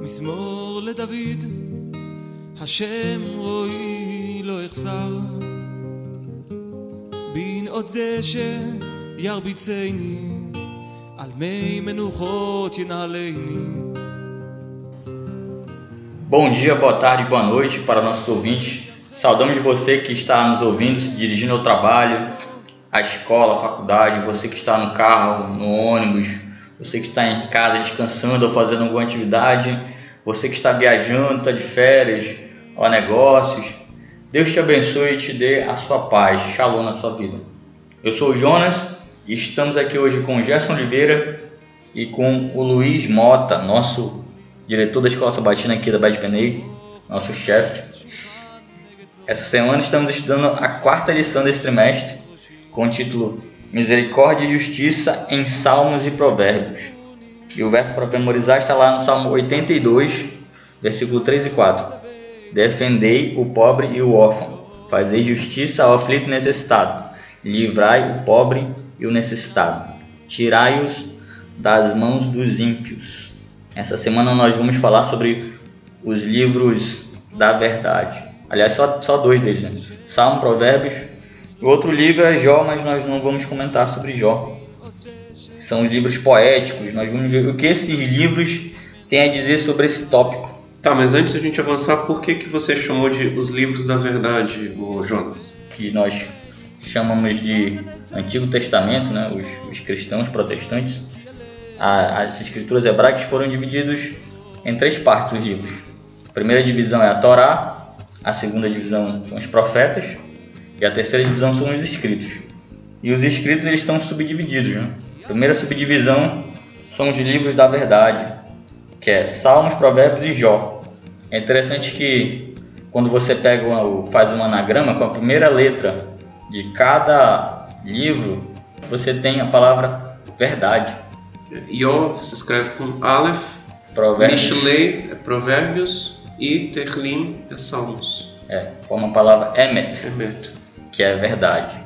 מזמור לדוד, השם רואי לא יחסר. בנאות דשא ירביצני, על מי מנוחות ינהלני. Bom dia, boa tarde, boa noite para nossos ouvintes. Saudamos você que está nos ouvindo, se dirigindo ao trabalho, à escola, à faculdade, você que está no carro, no ônibus, você que está em casa descansando ou fazendo alguma atividade, você que está viajando, está de férias, ou negócios. Deus te abençoe e te dê a sua paz, shalom na sua vida. Eu sou o Jonas e estamos aqui hoje com o Gerson Oliveira e com o Luiz Mota, nosso diretor da Escola Sabatina aqui da Bad Penei, nosso chefe. Essa semana estamos estudando a quarta lição desse trimestre, com o título Misericórdia e Justiça em Salmos e Provérbios. E o verso para memorizar está lá no Salmo 82, versículo 3 e 4. Defendei o pobre e o órfão, fazei justiça ao aflito e necessitado, livrai o pobre e o necessitado, tirai-os das mãos dos ímpios. Essa semana nós vamos falar sobre os livros da verdade. Aliás, só, só dois deles, né? Salmo, Provérbios. O outro livro é Jó, mas nós não vamos comentar sobre Jó. São os livros poéticos. Nós vamos ver o que esses livros têm a dizer sobre esse tópico. Tá, mas antes da gente avançar, por que, que você chamou de os livros da verdade, o Jonas? Que nós chamamos de Antigo Testamento, né? os, os cristãos protestantes a, as escrituras hebraicas foram divididos em três partes os livros. A primeira divisão é a Torá, a segunda divisão são os profetas e a terceira divisão são os escritos. E os escritos eles estão subdivididos. Né? A primeira subdivisão são os livros da verdade, que é Salmos, Provérbios e Jó. É interessante que quando você pega uma, faz um anagrama com a primeira letra de cada livro, você tem a palavra verdade. Yov se escreve com Aleph, Provérbios. Mishlei é Provérbios e Terlim é Salmos. É, forma a palavra Emet, Emet. Que é verdade.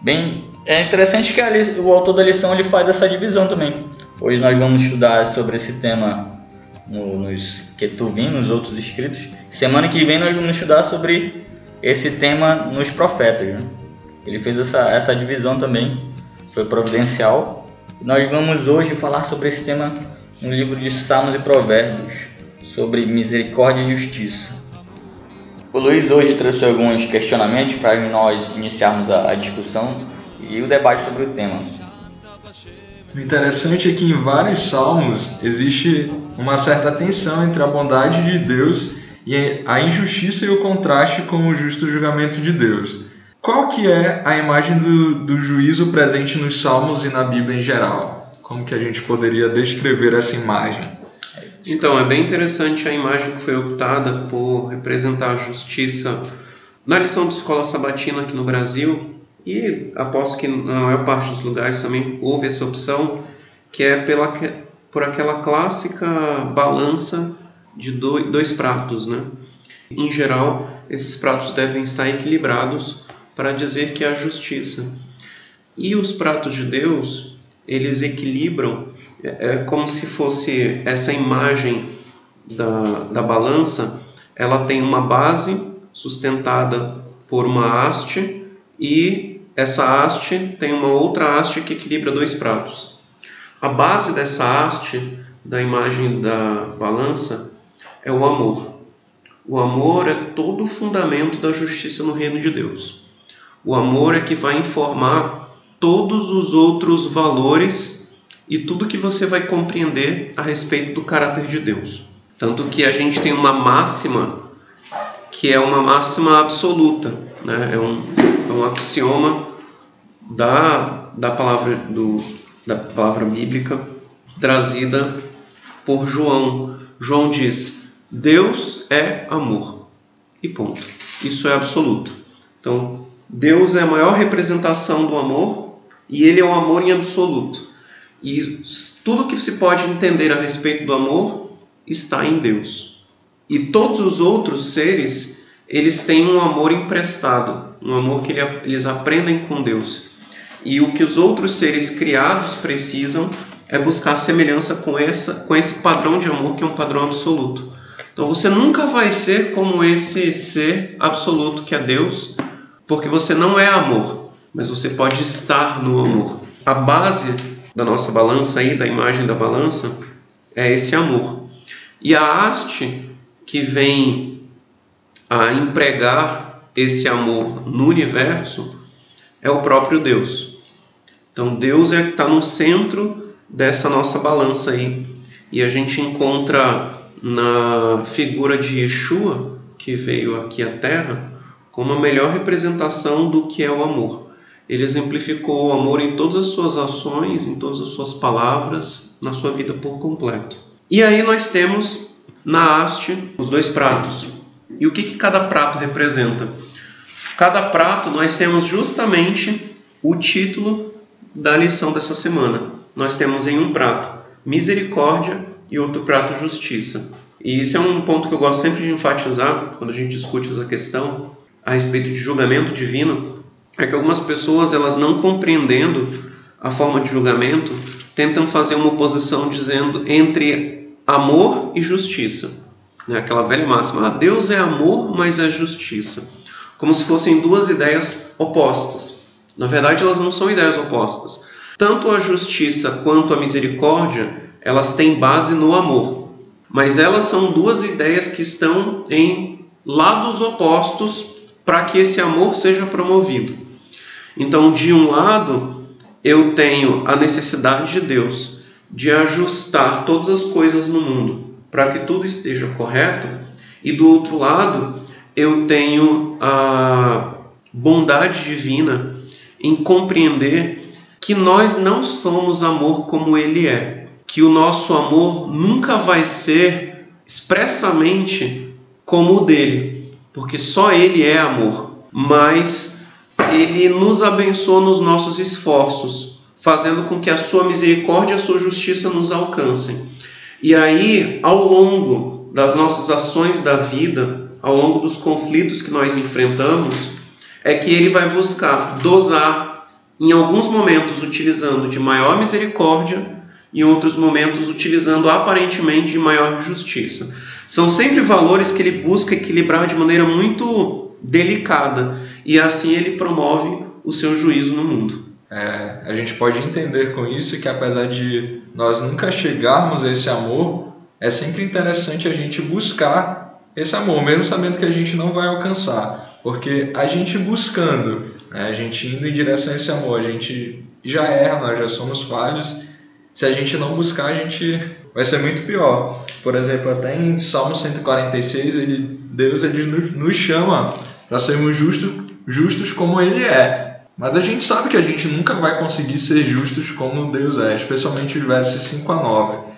Bem, é interessante que a, o autor da lição ele faz essa divisão também. Hoje nós vamos estudar sobre esse tema no, nos Ketuvim, nos outros escritos. Semana que vem nós vamos estudar sobre esse tema nos profetas. Né? Ele fez essa, essa divisão também, foi providencial nós vamos hoje falar sobre esse tema no livro de Salmos e Provérbios, sobre misericórdia e justiça. O Luiz hoje trouxe alguns questionamentos para nós iniciarmos a, discussão e o debate sobre o tema. O interessante é que em vários salmos existe uma certa tensão entre a bondade de Deus e a injustiça e o contraste com o justo julgamento de Deus. Qual que é a imagem do, do juízo presente nos Salmos e na Bíblia em geral? Como que a gente poderia descrever essa imagem? Então, é bem interessante a imagem que foi optada por representar a justiça na lição de escola sabatina aqui no Brasil, e aposto que na maior parte dos lugares também houve essa opção, que é pela, por aquela clássica balança de dois pratos. Né? Em geral, esses pratos devem estar equilibrados para dizer que há justiça. E os pratos de Deus, eles equilibram, é, como se fosse essa imagem da, da balança, ela tem uma base sustentada por uma haste e essa haste tem uma outra haste que equilibra dois pratos. A base dessa haste, da imagem da balança, é o amor. O amor é todo o fundamento da justiça no reino de Deus. O amor é que vai informar todos os outros valores e tudo que você vai compreender a respeito do caráter de Deus. Tanto que a gente tem uma máxima que é uma máxima absoluta, né? é, um, é um axioma da, da, palavra, do, da palavra bíblica trazida por João. João diz: Deus é amor. E ponto. Isso é absoluto. Então, Deus é a maior representação do amor e ele é um amor em absoluto. E tudo que se pode entender a respeito do amor está em Deus. E todos os outros seres, eles têm um amor emprestado, um amor que eles aprendem com Deus. E o que os outros seres criados precisam é buscar semelhança com, essa, com esse padrão de amor que é um padrão absoluto. Então você nunca vai ser como esse ser absoluto que é Deus, porque você não é amor, mas você pode estar no amor. A base da nossa balança aí, da imagem da balança, é esse amor. E a haste que vem a empregar esse amor no universo é o próprio Deus. Então Deus é que está no centro dessa nossa balança aí. E a gente encontra na figura de Yeshua, que veio aqui à Terra, como a melhor representação do que é o amor. Ele exemplificou o amor em todas as suas ações, em todas as suas palavras, na sua vida por completo. E aí nós temos na haste os dois pratos. E o que, que cada prato representa? Cada prato nós temos justamente o título da lição dessa semana. Nós temos em um prato misericórdia e outro prato justiça. E isso é um ponto que eu gosto sempre de enfatizar quando a gente discute essa questão a respeito de julgamento divino, é que algumas pessoas elas não compreendendo a forma de julgamento tentam fazer uma oposição dizendo entre amor e justiça. Né? Aquela velha máxima, ah, Deus é amor, mas é justiça. Como se fossem duas ideias opostas. Na verdade, elas não são ideias opostas. Tanto a justiça quanto a misericórdia, elas têm base no amor. Mas elas são duas ideias que estão em lados opostos para que esse amor seja promovido. Então, de um lado, eu tenho a necessidade de Deus de ajustar todas as coisas no mundo para que tudo esteja correto, e do outro lado, eu tenho a bondade divina em compreender que nós não somos amor como ele é, que o nosso amor nunca vai ser expressamente como o dele, porque só ele é amor, mas ele nos abençoa nos nossos esforços, fazendo com que a sua misericórdia e a sua justiça nos alcancem. E aí, ao longo das nossas ações da vida, ao longo dos conflitos que nós enfrentamos, é que ele vai buscar dosar, em alguns momentos utilizando de maior misericórdia, em outros momentos utilizando aparentemente de maior justiça. São sempre valores que ele busca equilibrar de maneira muito delicada e assim ele promove o seu juízo no mundo. É, a gente pode entender com isso que apesar de nós nunca chegarmos a esse amor, é sempre interessante a gente buscar esse amor, mesmo sabendo que a gente não vai alcançar, porque a gente buscando, né, a gente indo em direção a esse amor, a gente já erra, nós já somos falhos. Se a gente não buscar, a gente vai ser muito pior. Por exemplo, até em Salmo 146, ele, Deus ele nos chama para sermos justos, justos como Ele é. Mas a gente sabe que a gente nunca vai conseguir ser justos como Deus é, especialmente os versos 5 a 9.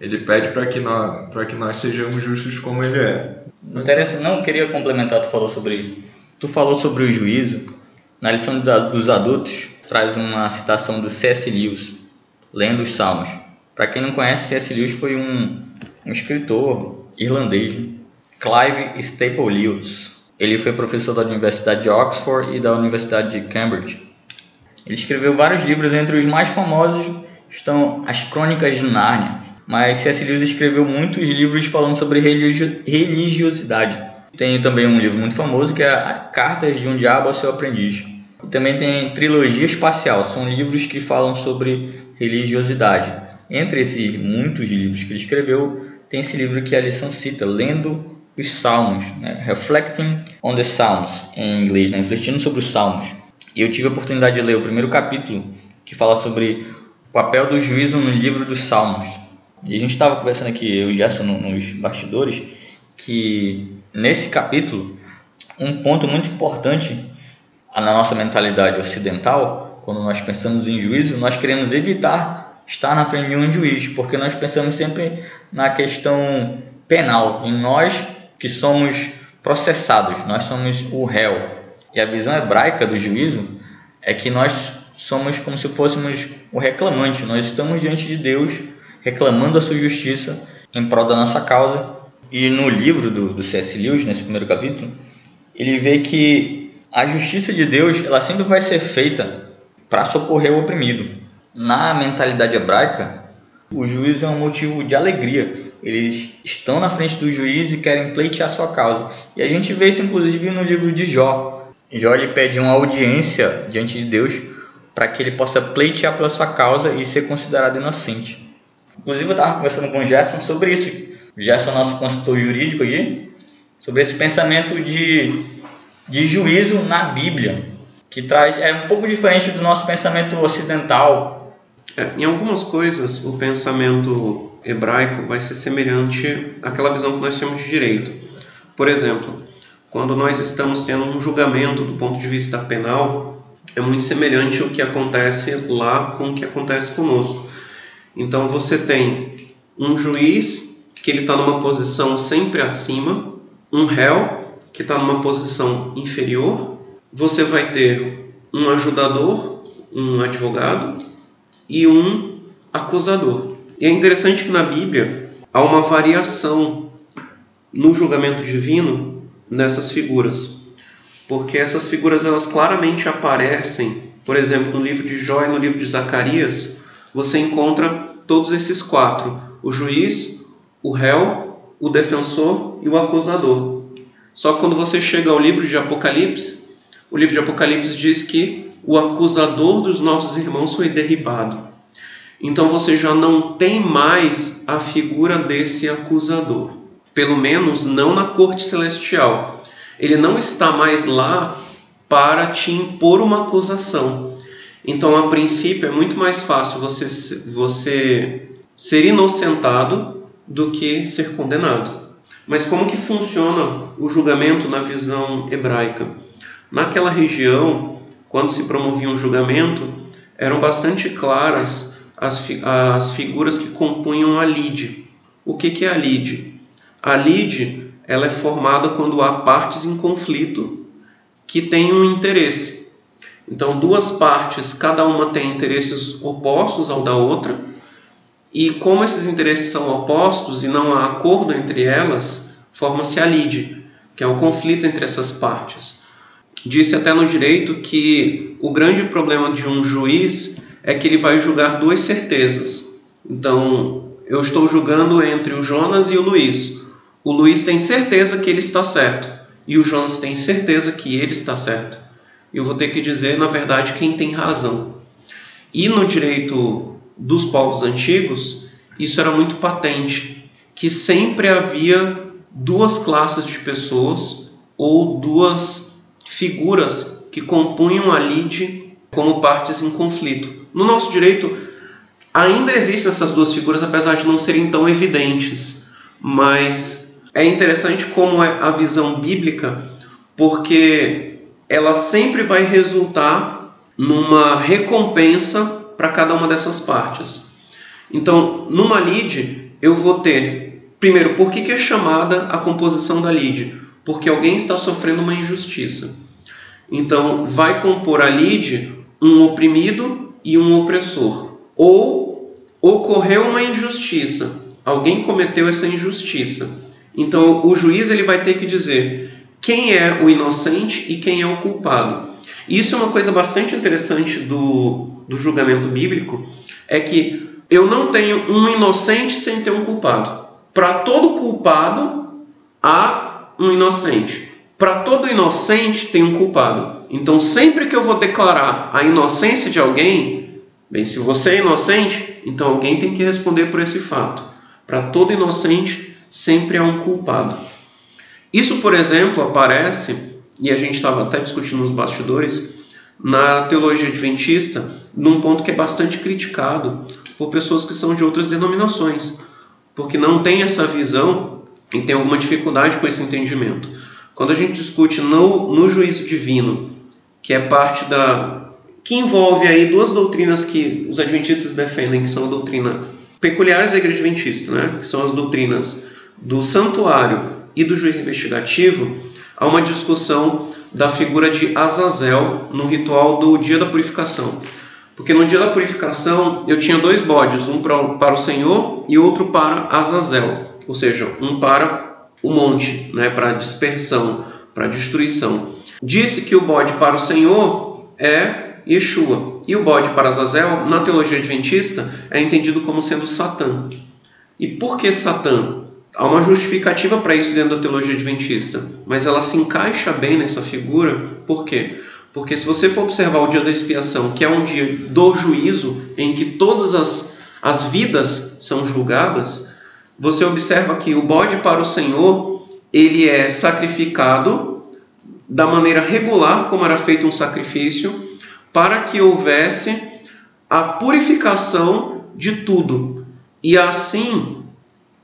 Ele pede para que, nós, que nós sejamos justos como Ele é. Interessante, não queria complementar, tu falou sobre, tu falou sobre o juízo. Na lição dos adultos, traz uma citação do C.S. Lewis, lendo os Salmos. Para quem não conhece, C.S. Lewis foi um, um escritor irlandês, Clive Staple Lewis. Ele foi professor da Universidade de Oxford e da Universidade de Cambridge. Ele escreveu vários livros, entre os mais famosos estão As Crônicas de Nárnia, mas C.S. Lewis escreveu muitos livros falando sobre religiosidade. Tem também um livro muito famoso que é Cartas de um Diabo ao Seu Aprendiz. E também tem Trilogia Espacial, são livros que falam sobre religiosidade. Entre esses muitos livros que ele escreveu, tem esse livro que a lição cita, Lendo os Salmos, né? Reflecting on the Psalms, em inglês, né? refletindo sobre os Salmos. E eu tive a oportunidade de ler o primeiro capítulo, que fala sobre o papel do juízo no livro dos Salmos. E a gente estava conversando aqui, eu e Gerson, nos bastidores, que nesse capítulo, um ponto muito importante na nossa mentalidade ocidental, quando nós pensamos em juízo, nós queremos evitar estar na frente de um juiz, porque nós pensamos sempre na questão penal, em nós que somos processados, nós somos o réu. E a visão hebraica do juízo é que nós somos como se fôssemos o reclamante, nós estamos diante de Deus reclamando a sua justiça em prol da nossa causa. E no livro do, do C.S. Lewis, nesse primeiro capítulo, ele vê que a justiça de Deus ela sempre vai ser feita para socorrer o oprimido na mentalidade hebraica, O juízo é um motivo de alegria. Eles estão na frente do juiz e querem pleitear sua causa. E a gente vê isso inclusive no livro de Jó. Jó lhe pede uma audiência diante de Deus para que ele possa pleitear pela sua causa e ser considerado inocente. Inclusive eu estava conversando com o Gerson sobre isso. O Gerson é nosso consultor jurídico aqui, sobre esse pensamento de, de juízo na Bíblia, que traz é um pouco diferente do nosso pensamento ocidental. É, em algumas coisas, o pensamento hebraico vai ser semelhante àquela visão que nós temos de direito. Por exemplo, quando nós estamos tendo um julgamento do ponto de vista penal, é muito semelhante ao que acontece lá com o que acontece conosco. Então você tem um juiz que ele está numa posição sempre acima, um réu que está numa posição inferior, você vai ter um ajudador, um advogado e um acusador. E é interessante que na Bíblia há uma variação no julgamento divino nessas figuras, porque essas figuras elas claramente aparecem, por exemplo, no livro de Jó e no livro de Zacarias, você encontra todos esses quatro: o juiz, o réu, o defensor e o acusador. Só que quando você chega ao livro de Apocalipse, o livro de Apocalipse diz que o acusador dos nossos irmãos foi derribado. Então você já não tem mais a figura desse acusador, pelo menos não na corte celestial. Ele não está mais lá para te impor uma acusação. Então, a princípio, é muito mais fácil você, você ser inocentado do que ser condenado. Mas como que funciona o julgamento na visão hebraica? Naquela região, quando se promovia um julgamento, eram bastante claras as, as figuras que compunham a lide. O que, que é a lide? A lide ela é formada quando há partes em conflito que têm um interesse. Então, duas partes, cada uma tem interesses opostos ao da outra, e como esses interesses são opostos e não há acordo entre elas, forma-se a lide, que é o conflito entre essas partes. Disse até no direito que o grande problema de um juiz é que ele vai julgar duas certezas. Então, eu estou julgando entre o Jonas e o Luiz. O Luiz tem certeza que ele está certo, e o Jonas tem certeza que ele está certo eu vou ter que dizer, na verdade, quem tem razão. E no direito dos povos antigos, isso era muito patente, que sempre havia duas classes de pessoas ou duas figuras que compunham a lide como partes em conflito. No nosso direito, ainda existem essas duas figuras, apesar de não serem tão evidentes, mas é interessante como é a visão bíblica, porque ela sempre vai resultar numa recompensa para cada uma dessas partes. Então, numa lead, eu vou ter, primeiro, por que, que é chamada a composição da lead? Porque alguém está sofrendo uma injustiça. Então, vai compor a lead um oprimido e um opressor. Ou ocorreu uma injustiça, alguém cometeu essa injustiça. Então, o juiz ele vai ter que dizer quem é o inocente e quem é o culpado. Isso é uma coisa bastante interessante do, do julgamento bíblico, é que eu não tenho um inocente sem ter um culpado. Para todo culpado há um inocente. Para todo inocente tem um culpado. Então, sempre que eu vou declarar a inocência de alguém, bem, se você é inocente, então alguém tem que responder por esse fato. Para todo inocente sempre há um culpado. Isso, por exemplo, aparece, e a gente estava até discutindo nos bastidores, na teologia adventista, num ponto que é bastante criticado por pessoas que são de outras denominações, porque não tem essa visão e tem alguma dificuldade com esse entendimento. Quando a gente discute no, no juízo divino, que é parte da. que envolve aí duas doutrinas que os adventistas defendem, que são a doutrina peculiares da igreja adventista, né? que são as doutrinas do santuário e do juiz investigativo, há uma discussão da figura de Azazel no ritual do dia da purificação. Porque no dia da purificação eu tinha dois bodes, um para o Senhor e outro para Azazel, ou seja, um para o monte, né, para dispersão, para destruição. Disse que o bode para o Senhor é Yeshua e o bode para Azazel, na teologia adventista, é entendido como sendo Satã. E por que Satã? Há uma justificativa para isso dentro da teologia adventista, mas ela se encaixa bem nessa figura, por quê? Porque se você for observar o dia da expiação, que é um dia do juízo, em que todas as, as vidas são julgadas, você observa que o bode para o Senhor, ele é sacrificado da maneira regular, como era feito um sacrifício, para que houvesse a purificação de tudo. E assim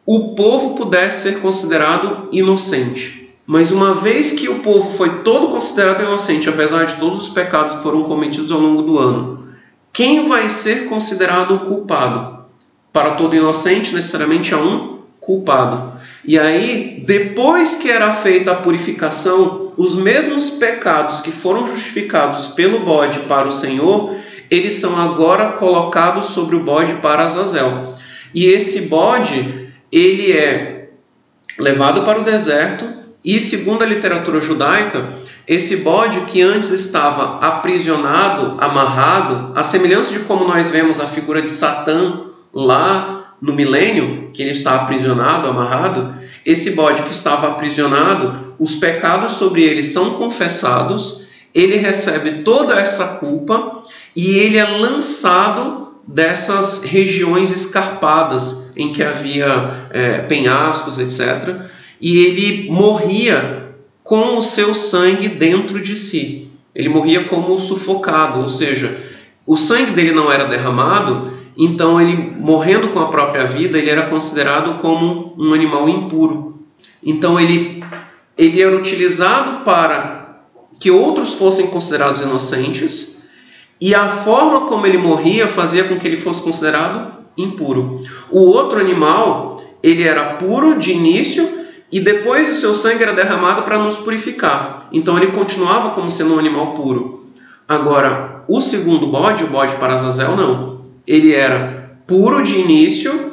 o povo pudesse ser considerado inocente. Mas uma vez que o povo foi todo considerado inocente, apesar de todos os pecados que foram cometidos ao longo do ano, quem vai ser considerado culpado? Para todo inocente, necessariamente há um culpado. E aí, depois que era feita a purificação, os mesmos pecados que foram justificados pelo bode para o Senhor, eles são agora colocados sobre o bode para Azazel. E esse bode, ele é levado para o deserto e, segundo a literatura judaica, esse bode que antes estava aprisionado, amarrado, a semelhança de como nós vemos a figura de Satã lá no milênio, que ele está aprisionado, amarrado, esse bode que estava aprisionado, os pecados sobre ele são confessados, ele recebe toda essa culpa e ele é lançado dessas regiões escarpadas em que havia é, penhascos, etc. E ele morria com o seu sangue dentro de si. Ele morria como sufocado, ou seja, o sangue dele não era derramado, então ele morrendo com a própria vida, ele era considerado como um animal impuro. Então ele ele era utilizado para que outros fossem considerados inocentes e a forma como ele morria fazia com que ele fosse considerado impuro. O outro animal, ele era puro de início e depois o seu sangue era derramado para nos purificar. Então ele continuava como sendo um animal puro. Agora, o segundo bode, o bode para Azazel, não. Ele era puro de início,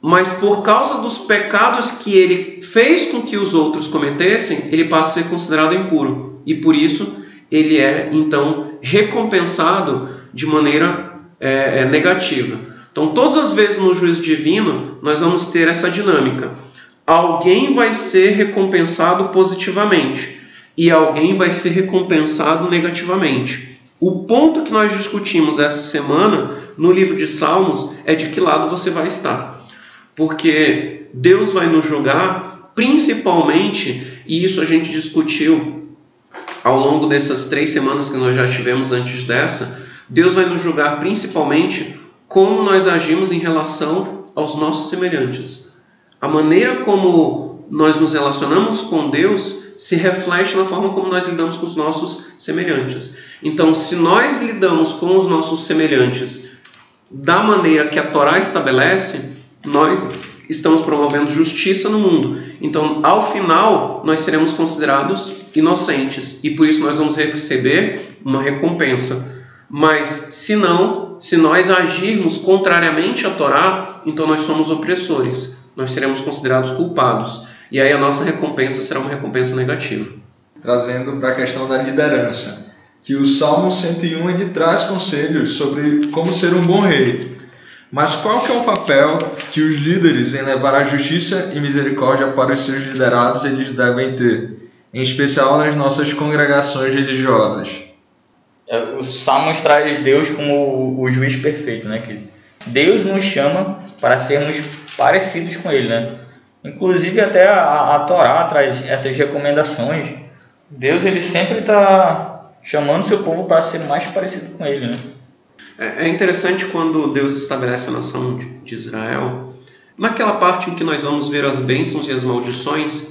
mas por causa dos pecados que ele fez com que os outros cometessem, ele passa a ser considerado impuro. E por isso ele é então recompensado de maneira é, é, negativa. Então, todas as vezes no juízo divino, nós vamos ter essa dinâmica. Alguém vai ser recompensado positivamente e alguém vai ser recompensado negativamente. O ponto que nós discutimos essa semana no livro de Salmos é de que lado você vai estar. Porque Deus vai nos julgar principalmente, e isso a gente discutiu ao longo dessas três semanas que nós já tivemos antes dessa, Deus vai nos julgar principalmente como nós agimos em relação aos nossos semelhantes. A maneira como nós nos relacionamos com Deus se reflete na forma como nós lidamos com os nossos semelhantes. Então, se nós lidamos com os nossos semelhantes da maneira que a Torá estabelece, nós estamos promovendo justiça no mundo. Então, ao final, nós seremos considerados inocentes e por isso nós vamos receber uma recompensa. Mas se não, se nós agirmos contrariamente à Torá, então nós somos opressores. Nós seremos considerados culpados. E aí a nossa recompensa será uma recompensa negativa. Trazendo para a questão da liderança, que o Salmo 101 ele traz conselhos sobre como ser um bom rei. Mas qual que é o papel que os líderes em levar a justiça e misericórdia para os seus liderados eles devem ter, em especial nas nossas congregações religiosas? É, o Salmos traz Deus como o, juiz perfeito, né? Que Deus nos chama para sermos parecidos com Ele, né? Inclusive até a, a Torá traz essas recomendações. Deus ele sempre está chamando seu povo para ser mais parecido com Ele, né? É, é interessante quando Deus estabelece a nação de Israel, naquela parte em que nós vamos ver as bênçãos e as maldições,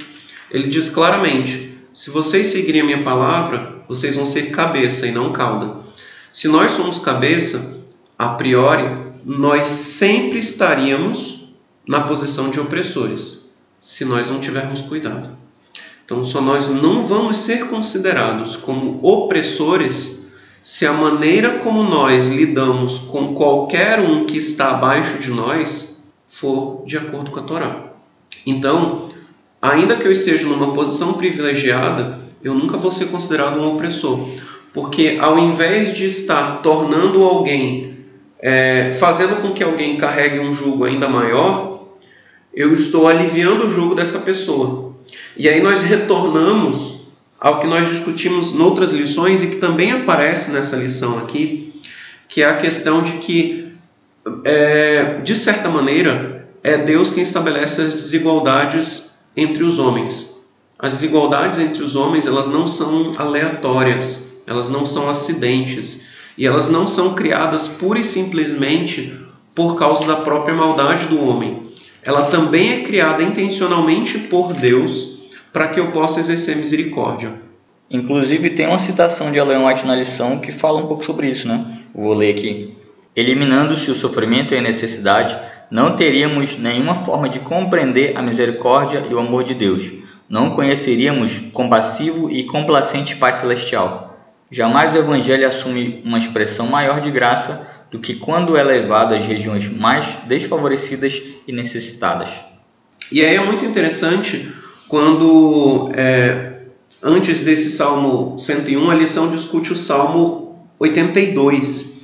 ele diz claramente: se vocês seguirem a minha palavra, vocês vão ser cabeça e não cauda. Se nós somos cabeça, a priori, nós sempre estaríamos na posição de opressores, se nós não tivermos cuidado. Então, só nós não vamos ser considerados como opressores se a maneira como nós lidamos com qualquer um que está abaixo de nós for de acordo com a Torá. Então, ainda que eu esteja numa posição privilegiada, eu nunca vou ser considerado um opressor, porque ao invés de estar tornando alguém, é, fazendo com que alguém carregue um jugo ainda maior, eu estou aliviando o jugo dessa pessoa. E aí nós retornamos ao que nós discutimos noutras lições e que também aparece nessa lição aqui, que é a questão de que, é, de certa maneira, é Deus quem estabelece as desigualdades entre os homens. As desigualdades entre os homens elas não são aleatórias, elas não são acidentes e elas não são criadas pura e simplesmente por causa da própria maldade do homem. Ela também é criada intencionalmente por Deus para que eu possa exercer misericórdia. Inclusive tem uma citação de Ellen White na lição que fala um pouco sobre isso, né? Vou ler aqui. Eliminando-se o sofrimento e a necessidade, não teríamos nenhuma forma de compreender a misericórdia e o amor de Deus. Não conheceríamos compassivo e complacente Pai Celestial. Jamais o Evangelho assume uma expressão maior de graça do que quando é levado às regiões mais desfavorecidas e necessitadas. E aí é muito interessante quando, é, antes desse Salmo 101, a lição discute o Salmo 82.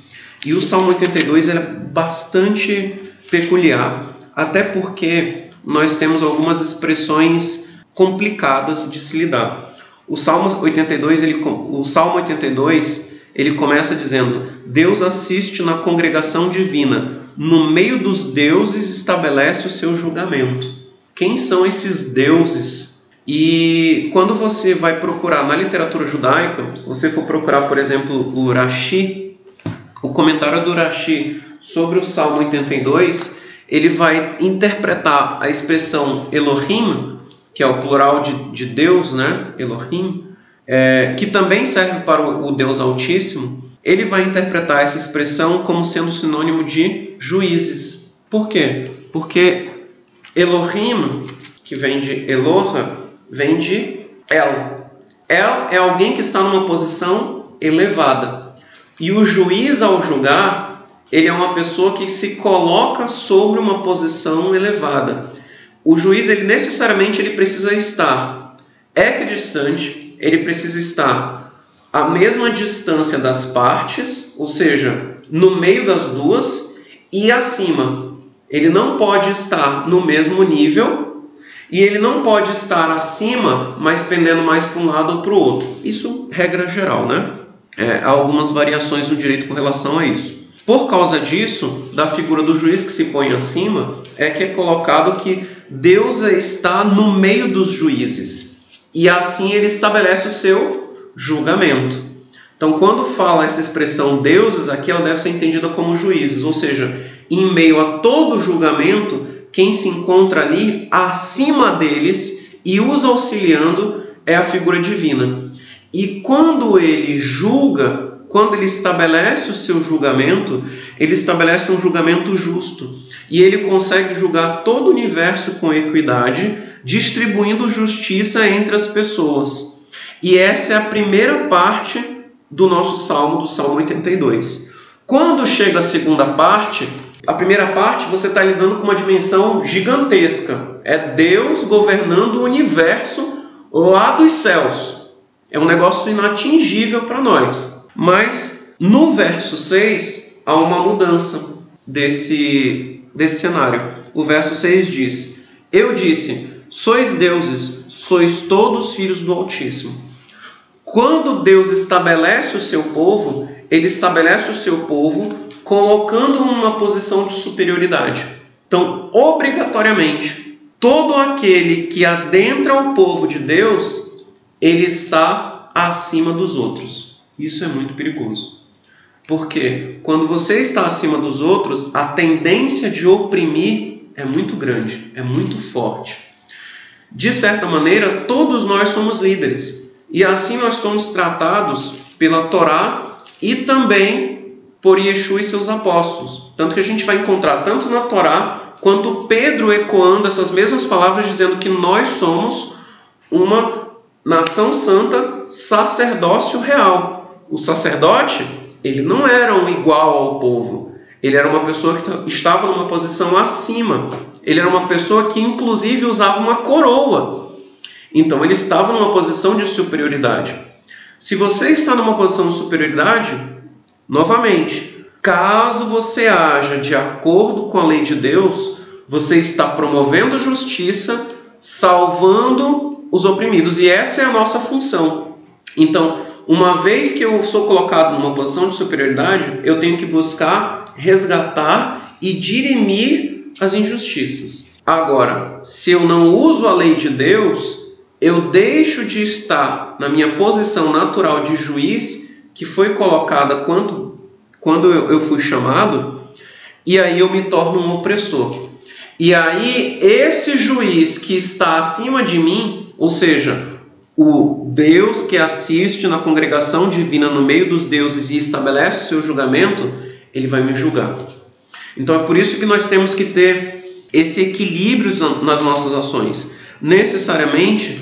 E o Salmo 82 é bastante peculiar, até porque nós temos algumas expressões complicadas de se lidar. O Salmo 82, ele, o Salmo 82, ele começa dizendo: Deus assiste na congregação divina, no meio dos deuses estabelece o seu julgamento. Quem são esses deuses? E quando você vai procurar na literatura judaica, se você for procurar, por exemplo, o Rashi, o comentário do Rashi sobre o Salmo 82, ele vai interpretar a expressão Elohim, que é o plural de, de Deus, né? Elohim, é, que também serve para o, o Deus Altíssimo, ele vai interpretar essa expressão como sendo sinônimo de juízes. Por quê? Porque Elohim, que vem de Eloha, vem de El. El é alguém que está numa posição elevada. E o juiz, ao julgar, ele é uma pessoa que se coloca sobre uma posição elevada. O juiz, ele necessariamente ele precisa estar equidistante, ele precisa estar à mesma distância das partes, ou seja, no meio das duas e acima. Ele não pode estar no mesmo nível e ele não pode estar acima, mas pendendo mais para um lado ou para o outro. Isso regra geral, né? É, há algumas variações no direito com relação a isso. Por causa disso, da figura do juiz que se põe acima, é que é colocado que Deus está no meio dos juízes e assim ele estabelece o seu julgamento. Então, quando fala essa expressão deuses, aqui ela deve ser entendida como juízes, ou seja, em meio a todo julgamento, quem se encontra ali acima deles e os auxiliando é a figura divina. E quando ele julga, quando ele estabelece o seu julgamento, ele estabelece um julgamento justo. E ele consegue julgar todo o universo com equidade distribuindo justiça entre as pessoas. E essa é a primeira parte do nosso salmo, do Salmo 82. Quando chega a segunda parte, a primeira parte você está lidando com uma dimensão gigantesca. É Deus governando o universo lá dos céus. É um negócio inatingível para nós. Mas no verso 6 há uma mudança desse, desse cenário. O verso 6 diz: Eu disse, Sois deuses, sois todos filhos do Altíssimo. Quando Deus estabelece o seu povo, ele estabelece o seu povo colocando numa posição de superioridade. Então, obrigatoriamente, todo aquele que adentra o povo de Deus, ele está acima dos outros. Isso é muito perigoso. Porque quando você está acima dos outros, a tendência de oprimir é muito grande, é muito forte. De certa maneira, todos nós somos líderes. E assim nós somos tratados pela Torá e também por Yeshua e seus apóstolos. Tanto que a gente vai encontrar tanto na Torá quanto Pedro ecoando essas mesmas palavras, dizendo que nós somos uma nação santa, sacerdócio real. O sacerdote, ele não era um igual ao povo. Ele era uma pessoa que estava numa posição acima. Ele era uma pessoa que, inclusive, usava uma coroa. Então, ele estava numa posição de superioridade. Se você está numa posição de superioridade, novamente, caso você haja de acordo com a lei de Deus, você está promovendo justiça, salvando os oprimidos, e essa é a nossa função. Então, uma vez que eu sou colocado numa posição de superioridade, eu tenho que buscar resgatar e dirimir as injustiças. Agora, se eu não uso a lei de Deus, eu deixo de estar na minha posição natural de juiz, que foi colocada quando, quando eu, eu fui chamado, e aí eu me torno um opressor. E aí, esse juiz que está acima de mim, ou seja, o Deus que assiste na congregação divina no meio dos deuses e estabelece o seu julgamento, ele vai me julgar. Então é por isso que nós temos que ter esse equilíbrio nas nossas ações. Necessariamente,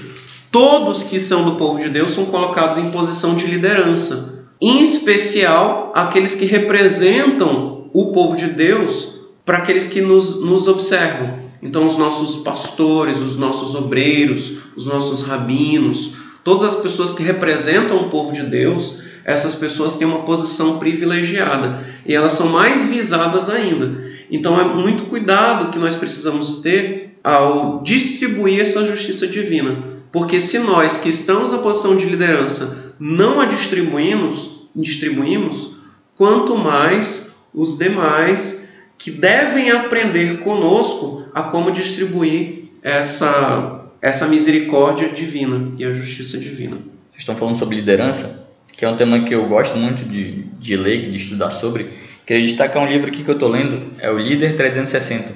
todos que são do povo de Deus são colocados em posição de liderança, em especial aqueles que representam o povo de Deus para aqueles que nos, nos observam. Então, os nossos pastores, os nossos obreiros, os nossos rabinos, todas as pessoas que representam o povo de Deus, essas pessoas têm uma posição privilegiada e elas são mais visadas ainda. Então, é muito cuidado que nós precisamos ter ao distribuir essa justiça divina, porque se nós que estamos na posição de liderança não a distribuímos, distribuímos, quanto mais os demais que devem aprender conosco a como distribuir essa, essa misericórdia divina e a justiça divina. Vocês estão falando sobre liderança, que é um tema que eu gosto muito de, de ler, de estudar sobre. Queria destacar um livro aqui que eu estou lendo, é o Líder 360.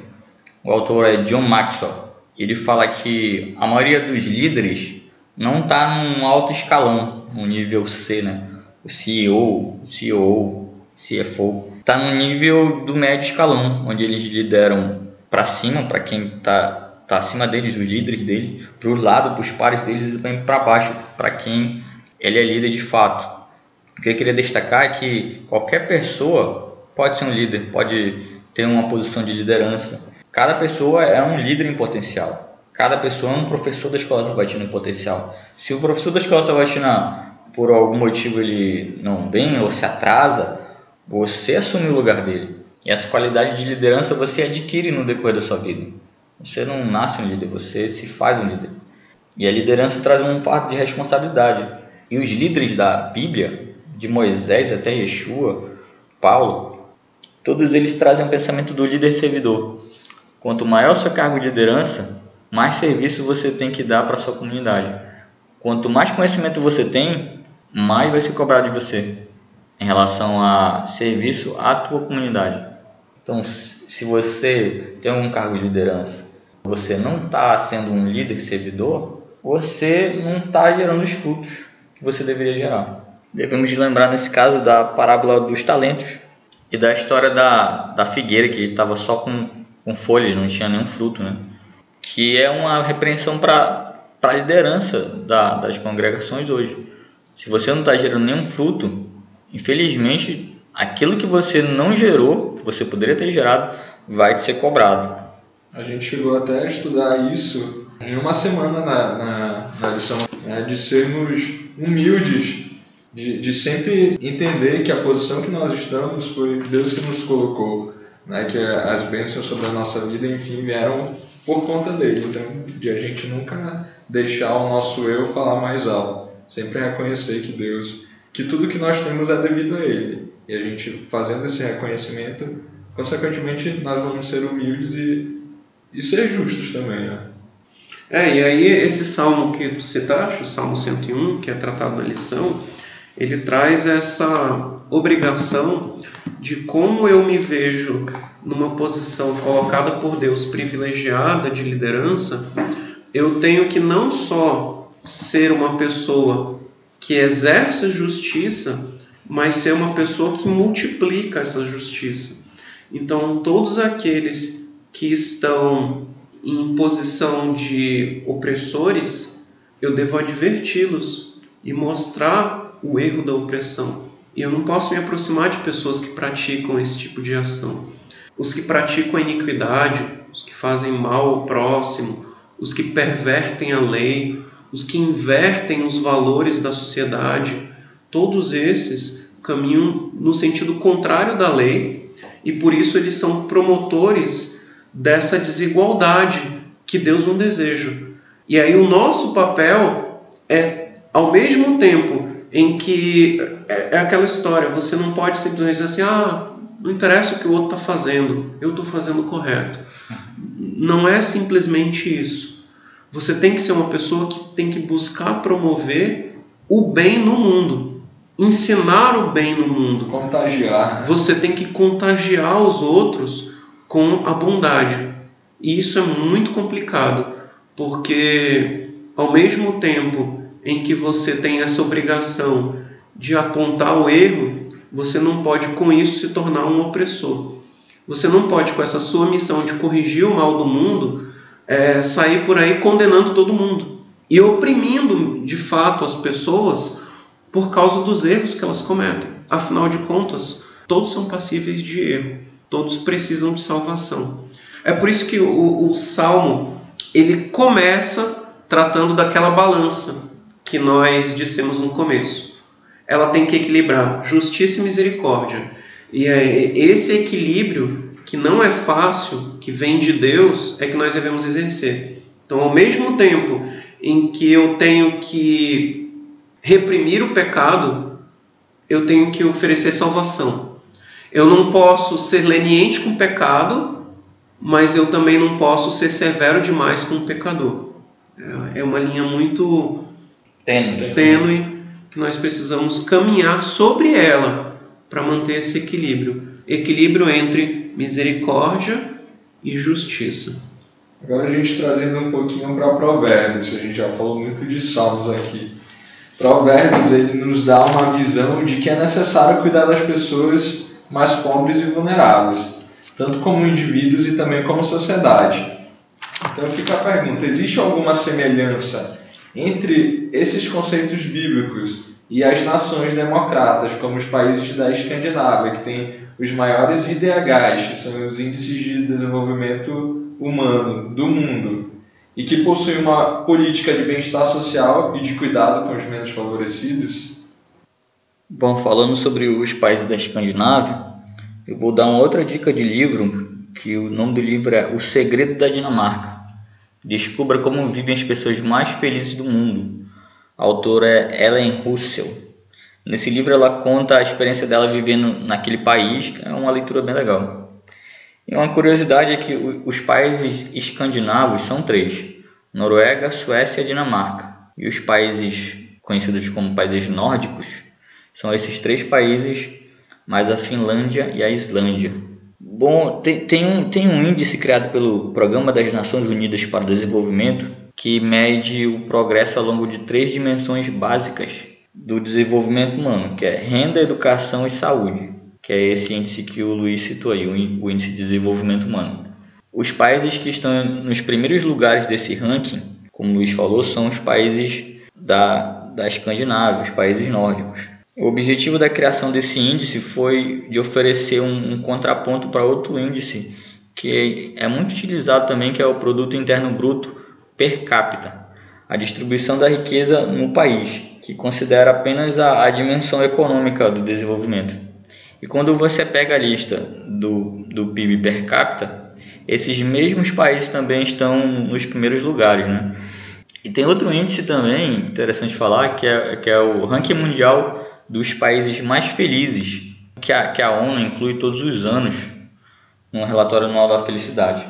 O autor é John Maxwell. Ele fala que a maioria dos líderes não está num alto escalão, no nível C, né? O CEO, CEO, CFO está no nível do médio escalão, onde eles lideram para cima, para quem está tá acima deles, os líderes deles, para o lado, para os pares deles e também para baixo, para quem ele é líder de fato. O que eu queria destacar é que qualquer pessoa pode ser um líder, pode ter uma posição de liderança. Cada pessoa é um líder em potencial. Cada pessoa é um professor da escola sabatina em potencial. Se o professor da escola sabatina, por algum motivo, ele não vem ou se atrasa, você assume o lugar dele. E essa qualidade de liderança você adquire no decorrer da sua vida. Você não nasce um líder, você se faz um líder. E a liderança traz um fato de responsabilidade. E os líderes da Bíblia, de Moisés até Yeshua, Paulo, todos eles trazem o um pensamento do líder servidor. Quanto maior o seu cargo de liderança, mais serviço você tem que dar para sua comunidade. Quanto mais conhecimento você tem, mais vai ser cobrado de você em relação a serviço à tua comunidade. Então, se você tem um cargo de liderança, você não está sendo um líder servidor, você não está gerando os frutos que você deveria gerar. Devemos lembrar nesse caso da parábola dos talentos e da história da, da figueira que estava só com, com folhas, não tinha nenhum fruto, né? Que é uma repreensão para a liderança da, das congregações hoje. Se você não está gerando nenhum fruto, Infelizmente, aquilo que você não gerou, que você poderia ter gerado, vai te ser cobrado. A gente chegou até a estudar isso em uma semana na, na, na lição, né, de sermos humildes, de, de sempre entender que a posição que nós estamos foi Deus que nos colocou, né, que as bênçãos sobre a nossa vida, enfim, vieram por conta dele. Então, de a gente nunca deixar o nosso eu falar mais alto, sempre reconhecer que Deus que tudo que nós temos é devido a Ele. E a gente fazendo esse reconhecimento, consequentemente, nós vamos ser humildes e, e ser justos também, né? É, e aí esse salmo que tu citaste, o Salmo 101, que é tratado na lição, ele traz essa obrigação de como eu me vejo numa posição colocada por Deus privilegiada de liderança, eu tenho que não só ser uma pessoa que exerce justiça, mas ser uma pessoa que multiplica essa justiça. Então, todos aqueles que estão em posição de opressores, eu devo adverti-los e mostrar o erro da opressão. E eu não posso me aproximar de pessoas que praticam esse tipo de ação. Os que praticam a iniquidade, os que fazem mal ao próximo, os que pervertem a lei, os que invertem os valores da sociedade, todos esses caminham no sentido contrário da lei e por isso eles são promotores dessa desigualdade que Deus não deseja. E aí o nosso papel é, ao mesmo tempo em que é, é aquela história, você não pode simplesmente dizer assim, ah, não interessa o que o outro está fazendo, eu estou fazendo correto. Não é simplesmente isso. Você tem que ser uma pessoa que tem que buscar promover o bem no mundo, ensinar o bem no mundo. Contagiar. Né? Você tem que contagiar os outros com a bondade. E isso é muito complicado, porque ao mesmo tempo em que você tem essa obrigação de apontar o erro, você não pode com isso se tornar um opressor. Você não pode, com essa sua missão de corrigir o mal do mundo, é, sair por aí condenando todo mundo e oprimindo de fato as pessoas por causa dos erros que elas cometem. Afinal de contas, todos são passíveis de erro, todos precisam de salvação. É por isso que o, o salmo ele começa tratando daquela balança que nós dissemos no começo. Ela tem que equilibrar justiça e misericórdia. E é esse equilíbrio que não é fácil, que vem de Deus, é que nós devemos exercer. Então, ao mesmo tempo em que eu tenho que reprimir o pecado, eu tenho que oferecer salvação. Eu não posso ser leniente com o pecado, mas eu também não posso ser severo demais com o pecador. É uma linha muito tênue, tênue que nós precisamos caminhar sobre ela para manter esse equilíbrio equilíbrio entre misericórdia e justiça. Agora a gente trazendo um pouquinho para Provérbios, a gente já falou muito de Salmos aqui. Provérbios ele nos dá uma visão de que é necessário cuidar das pessoas mais pobres e vulneráveis, tanto como indivíduos e também como sociedade. Então fica a pergunta: existe alguma semelhança entre esses conceitos bíblicos e as nações democratas, como os países da Escandinávia, que têm os maiores IDHs, que são os índices de desenvolvimento humano do mundo, e que possuem uma política de bem-estar social e de cuidado com os menos favorecidos? Bom, falando sobre os países da Escandinávia, eu vou dar uma outra dica de livro, que o nome do livro é O Segredo da Dinamarca. Descubra como vivem as pessoas mais felizes do mundo. A autora é Ellen Russell. Nesse livro ela conta a experiência dela vivendo naquele país, é uma leitura bem legal. E uma curiosidade é que os países escandinavos são três: Noruega, Suécia e Dinamarca. E os países conhecidos como países nórdicos são esses três países, mais a Finlândia e a Islândia. Bom, tem, tem, um, tem um índice criado pelo Programa das Nações Unidas para o Desenvolvimento que mede o progresso ao longo de três dimensões básicas do desenvolvimento humano, que é renda, educação e saúde, que é esse índice que o Luiz citou aí, o índice de desenvolvimento humano. Os países que estão nos primeiros lugares desse ranking, como o Luiz falou, são os países da, da Escandinávia, os países nórdicos. O objetivo da criação desse índice foi de oferecer um, um contraponto para outro índice que é muito utilizado também, que é o produto interno bruto per capita, a distribuição da riqueza no país, que considera apenas a, a dimensão econômica do desenvolvimento. E quando você pega a lista do, do PIB per capita, esses mesmos países também estão nos primeiros lugares, né? E tem outro índice também interessante falar, que é, que é o ranking mundial dos países mais felizes que a, que a ONU inclui todos os anos no relatório anual da felicidade.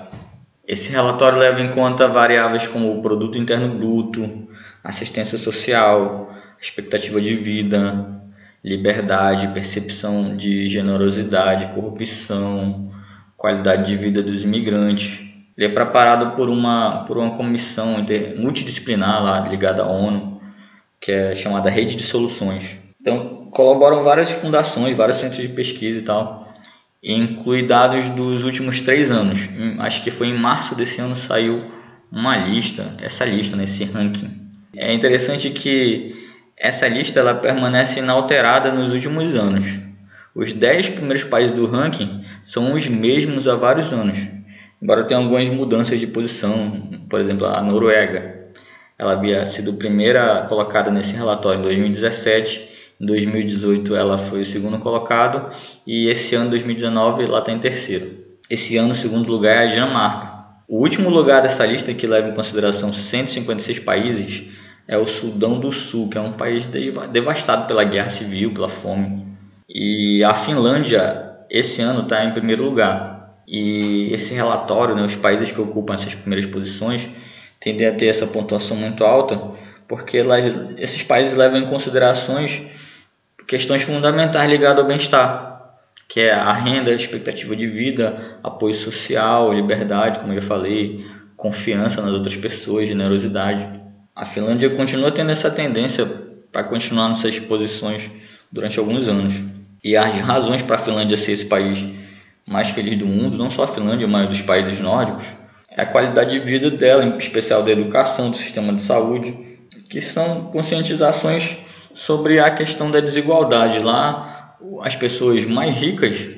Esse relatório leva em conta variáveis como o produto interno bruto, assistência social, expectativa de vida, liberdade, percepção de generosidade, corrupção, qualidade de vida dos imigrantes. Ele é preparado por uma, por uma comissão multidisciplinar lá, ligada à ONU, que é chamada Rede de Soluções. Então, colaboram várias fundações, vários centros de pesquisa e tal. Inclui dados dos últimos três anos. Acho que foi em março desse ano saiu uma lista, essa lista, né, ranking. É interessante que essa lista ela permanece inalterada nos últimos anos. Os 10 primeiros países do ranking são os mesmos há vários anos, embora tenha algumas mudanças de posição, por exemplo, a Noruega Ela havia sido primeira colocada nesse relatório em 2017. Em 2018 ela foi o segundo colocado e esse ano 2019 ela está em terceiro. Esse ano o segundo lugar é a Dinamarca. O último lugar dessa lista que leva em consideração 156 países é o Sudão do Sul, que é um país devastado pela guerra civil, pela fome. E a Finlândia esse ano está em primeiro lugar. E esse relatório, né, os países que ocupam essas primeiras posições, tendem a ter essa pontuação muito alta, porque lá, esses países levam em considerações questões fundamentais ligadas ao bem-estar, que é a renda, a expectativa de vida, apoio social, liberdade, como eu já falei, confiança nas outras pessoas, generosidade. A Finlândia continua tendo essa tendência para continuar nessas posições durante alguns anos. E as razões para a Finlândia ser esse país mais feliz do mundo, não só a Finlândia, mas os países nórdicos, é a qualidade de vida dela, em especial da educação, do sistema de saúde, que são conscientizações sobre a questão da desigualdade. Lá, as pessoas mais ricas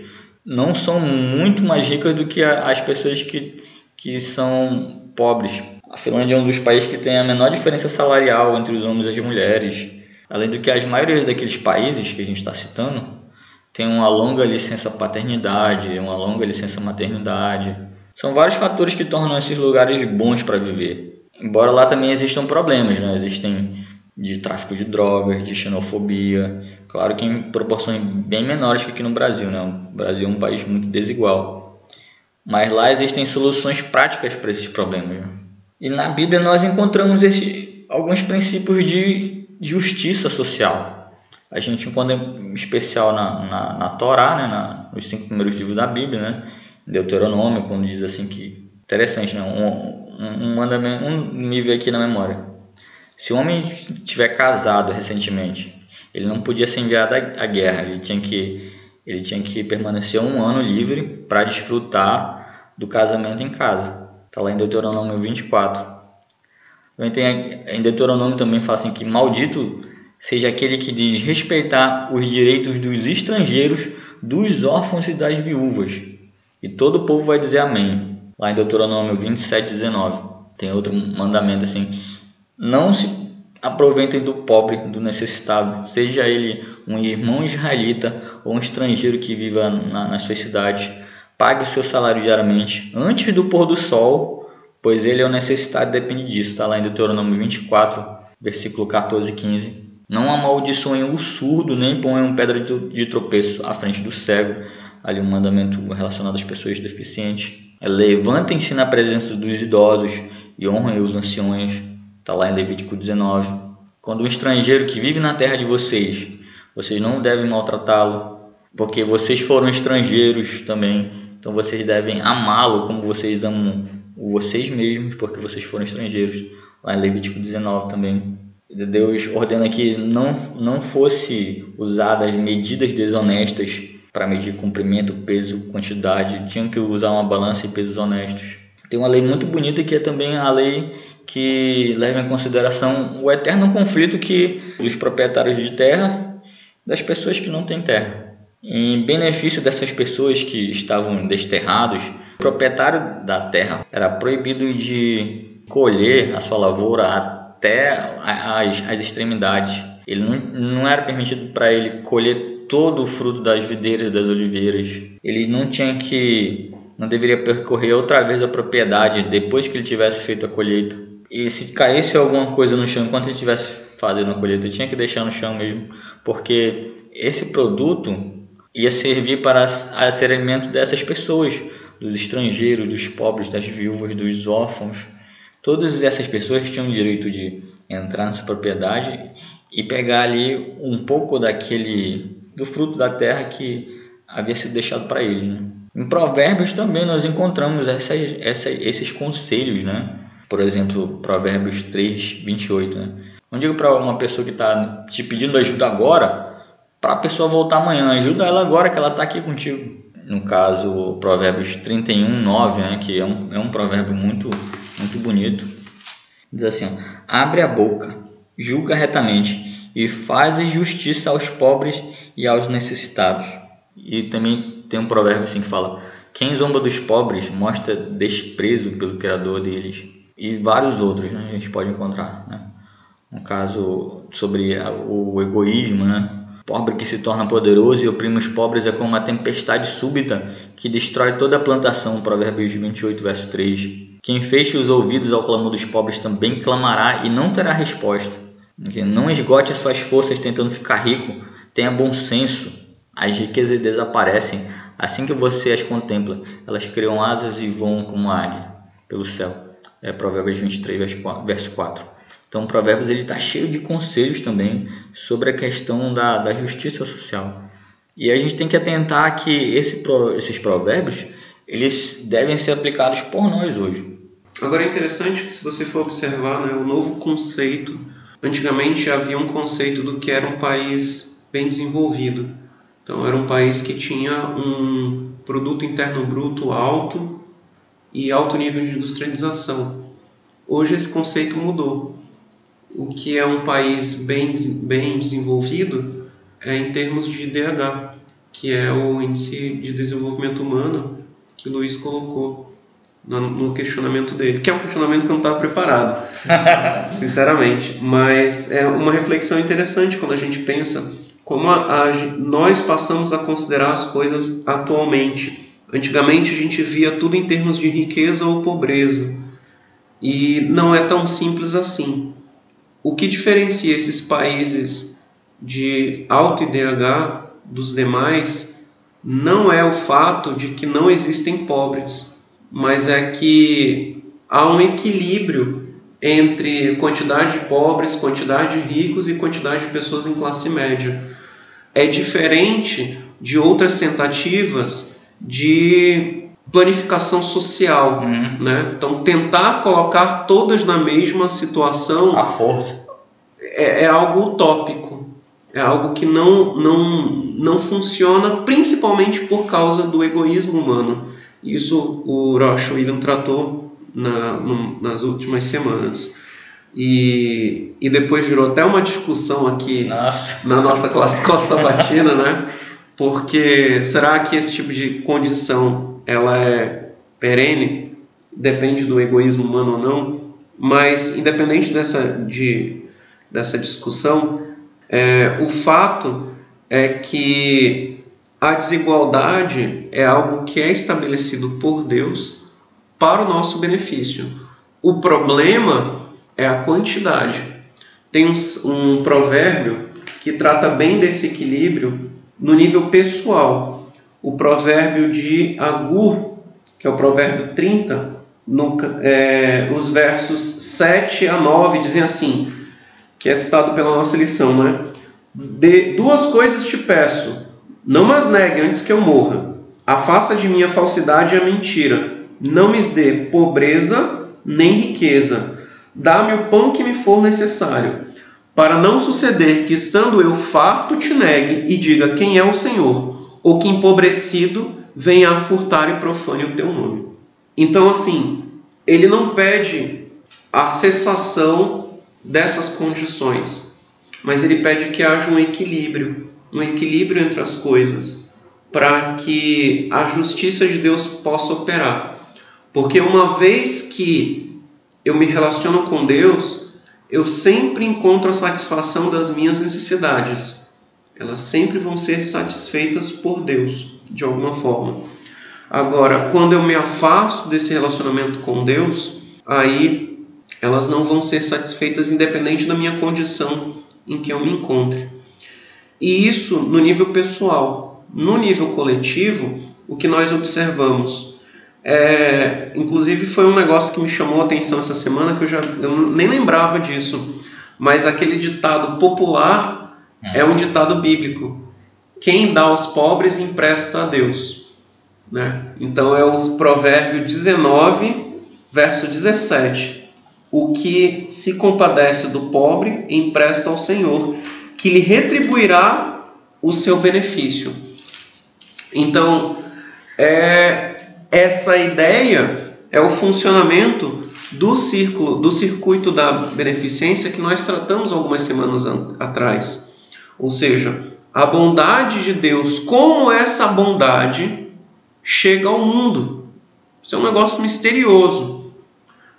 não são muito mais ricas do que as pessoas que, que são pobres. A Finlândia é um dos países que tem a menor diferença salarial entre os homens e as mulheres. Além do que as maiorias daqueles países que a gente está citando tem uma longa licença paternidade, uma longa licença maternidade. São vários fatores que tornam esses lugares bons para viver. Embora lá também existam problemas, né? existem de tráfico de drogas, de xenofobia, claro que em proporções bem menores que aqui no Brasil. Né? O Brasil é um país muito desigual. Mas lá existem soluções práticas para esses problemas. Né? E na Bíblia nós encontramos esse, alguns princípios de justiça social a gente encontra em especial na, na, na Torá, né, na, nos cinco primeiros livros da Bíblia, né, Deuteronômio, quando diz assim que interessante, né, um, um, um um veio aqui na memória. Se o homem tiver casado recentemente, ele não podia ser enviado à guerra, ele tinha que ele tinha que permanecer um ano livre para desfrutar do casamento em casa. Está lá em Deuteronômio 24. Também tem em Deuteronômio também fala assim que maldito seja aquele que diz respeitar os direitos dos estrangeiros, dos órfãos e das viúvas. E todo o povo vai dizer amém. Lá em Deuteronômio 27, 19. Tem outro mandamento assim: Não se aproveitem do pobre, do necessitado, seja ele um irmão israelita ou um estrangeiro que viva na, nas suas cidades. Pague o seu salário diariamente, antes do pôr do sol, pois ele é o necessitado depende disso. Está lá em Deuteronômio 24, versículo 14 e 15. Não amaldiçoem o surdo, nem ponham pedra de tropeço à frente do cego. Ali um mandamento relacionado às pessoas deficientes. É, Levantem-se na presença dos idosos e honrem os anciões. Está lá em Levítico 19. Quando um estrangeiro que vive na terra de vocês, vocês não devem maltratá-lo, porque vocês foram estrangeiros também. Então vocês devem amá-lo como vocês amam vocês mesmos, porque vocês foram estrangeiros. Lá em Levítico 19 também. Deus ordena que não, não fosse usadas medidas desonestas para medir comprimento, peso, quantidade. Tinham que usar uma balança e pesos honestos. Tem uma lei muito bonita que é também a lei que leva em consideração o eterno conflito que os proprietários de terra das pessoas que não têm terra. Em benefício dessas pessoas que estavam desterrados, o proprietário da terra era proibido de colher a sua lavoura até as, as extremidades. Ele não, não era permitido para ele colher todo o fruto das videiras das oliveiras. Ele não tinha que, não deveria percorrer outra vez a propriedade depois que ele tivesse feito a colheita. E se caísse alguma coisa no chão enquanto ele estivesse fazendo a colheita, tinha que deixar no chão mesmo, porque esse produto ia servir para ser alimento dessas pessoas, dos estrangeiros, dos pobres, das viúvas, dos órfãos. Todas essas pessoas tinham o direito de entrar nessa propriedade e pegar ali um pouco daquele do fruto da terra que havia sido deixado para eles. Né? Em Provérbios também nós encontramos essas, essas, esses conselhos, né? Por exemplo, Provérbios 3, 28. Né? Não digo para uma pessoa que está te pedindo ajuda agora, para a pessoa voltar amanhã, ajuda ela agora que ela está aqui contigo. No caso, Provérbios 31, 9, né? que é um, é um provérbio muito muito bonito. Diz assim: ó, abre a boca, julga retamente e faz justiça aos pobres e aos necessitados. E também tem um provérbio assim que fala: quem zomba dos pobres mostra desprezo pelo Criador deles. E vários outros né, a gente pode encontrar. Né? Um caso sobre o egoísmo, né? Pobre que se torna poderoso e oprime os pobres é como uma tempestade súbita que destrói toda a plantação. Provérbios 28, verso 3. Quem feche os ouvidos ao clamor dos pobres também clamará e não terá resposta. Não esgote as suas forças tentando ficar rico. Tenha bom senso. As riquezas desaparecem assim que você as contempla. Elas criam asas e voam como águia pelo céu. É Provérbios 23, verso 4. Então, Provérbios ele está cheio de conselhos também sobre a questão da, da justiça social. E a gente tem que atentar que esse, esses provérbios eles devem ser aplicados por nós hoje. Agora é interessante que se você for observar né, o novo conceito, antigamente havia um conceito do que era um país bem desenvolvido. Então era um país que tinha um produto interno bruto alto e alto nível de industrialização. Hoje esse conceito mudou. O que é um país bem, bem desenvolvido é em termos de DH, que é o índice de desenvolvimento humano que o Luiz colocou no questionamento dele, que é um questionamento que eu não estava preparado, sinceramente. Mas é uma reflexão interessante quando a gente pensa como a, a, nós passamos a considerar as coisas atualmente. Antigamente a gente via tudo em termos de riqueza ou pobreza, e não é tão simples assim. O que diferencia esses países de alto IDH dos demais não é o fato de que não existem pobres, mas é que há um equilíbrio entre quantidade de pobres, quantidade de ricos e quantidade de pessoas em classe média. É diferente de outras tentativas de planificação social, uhum. né? Então tentar colocar todas na mesma situação, a força, é, é algo utópico, é algo que não não não funciona, principalmente por causa do egoísmo humano. Isso o Rocha William tratou na, no, nas últimas semanas. E, e depois virou até uma discussão aqui nossa. na nossa classe sabatina, né? Porque será que esse tipo de condição ela é perene? Depende do egoísmo humano ou não? Mas independente dessa, de, dessa discussão, é, o fato é que a desigualdade é algo que é estabelecido por Deus para o nosso benefício. O problema é a quantidade. Tem um, um provérbio que trata bem desse equilíbrio no nível pessoal. O provérbio de Agur, que é o provérbio 30, no, é, os versos 7 a 9 dizem assim, que é citado pela nossa lição, né? De duas coisas te peço, não mas negue antes que eu morra. Afasta de mim a falsidade e a mentira. Não me dê pobreza nem riqueza. Dá-me o pão que me for necessário, para não suceder que, estando eu farto, te negue e diga quem é o Senhor, ou que empobrecido venha a furtar e profane o teu nome. Então, assim, ele não pede a cessação dessas condições, mas ele pede que haja um equilíbrio, um equilíbrio entre as coisas, para que a justiça de Deus possa operar. Porque uma vez que eu me relaciono com Deus, eu sempre encontro a satisfação das minhas necessidades. Elas sempre vão ser satisfeitas por Deus, de alguma forma. Agora, quando eu me afasto desse relacionamento com Deus, aí elas não vão ser satisfeitas independente da minha condição em que eu me encontre. E isso no nível pessoal. No nível coletivo, o que nós observamos é, inclusive foi um negócio que me chamou a atenção essa semana que eu já eu nem lembrava disso, mas aquele ditado popular é, é um ditado bíblico. Quem dá aos pobres empresta a Deus. Né? Então é o provérbio 19, verso 17. O que se compadece do pobre empresta ao Senhor, que lhe retribuirá o seu benefício. Então, é, essa ideia é o funcionamento do círculo, do circuito da beneficência que nós tratamos algumas semanas atrás. Ou seja, a bondade de Deus, como essa bondade chega ao mundo. Isso é um negócio misterioso.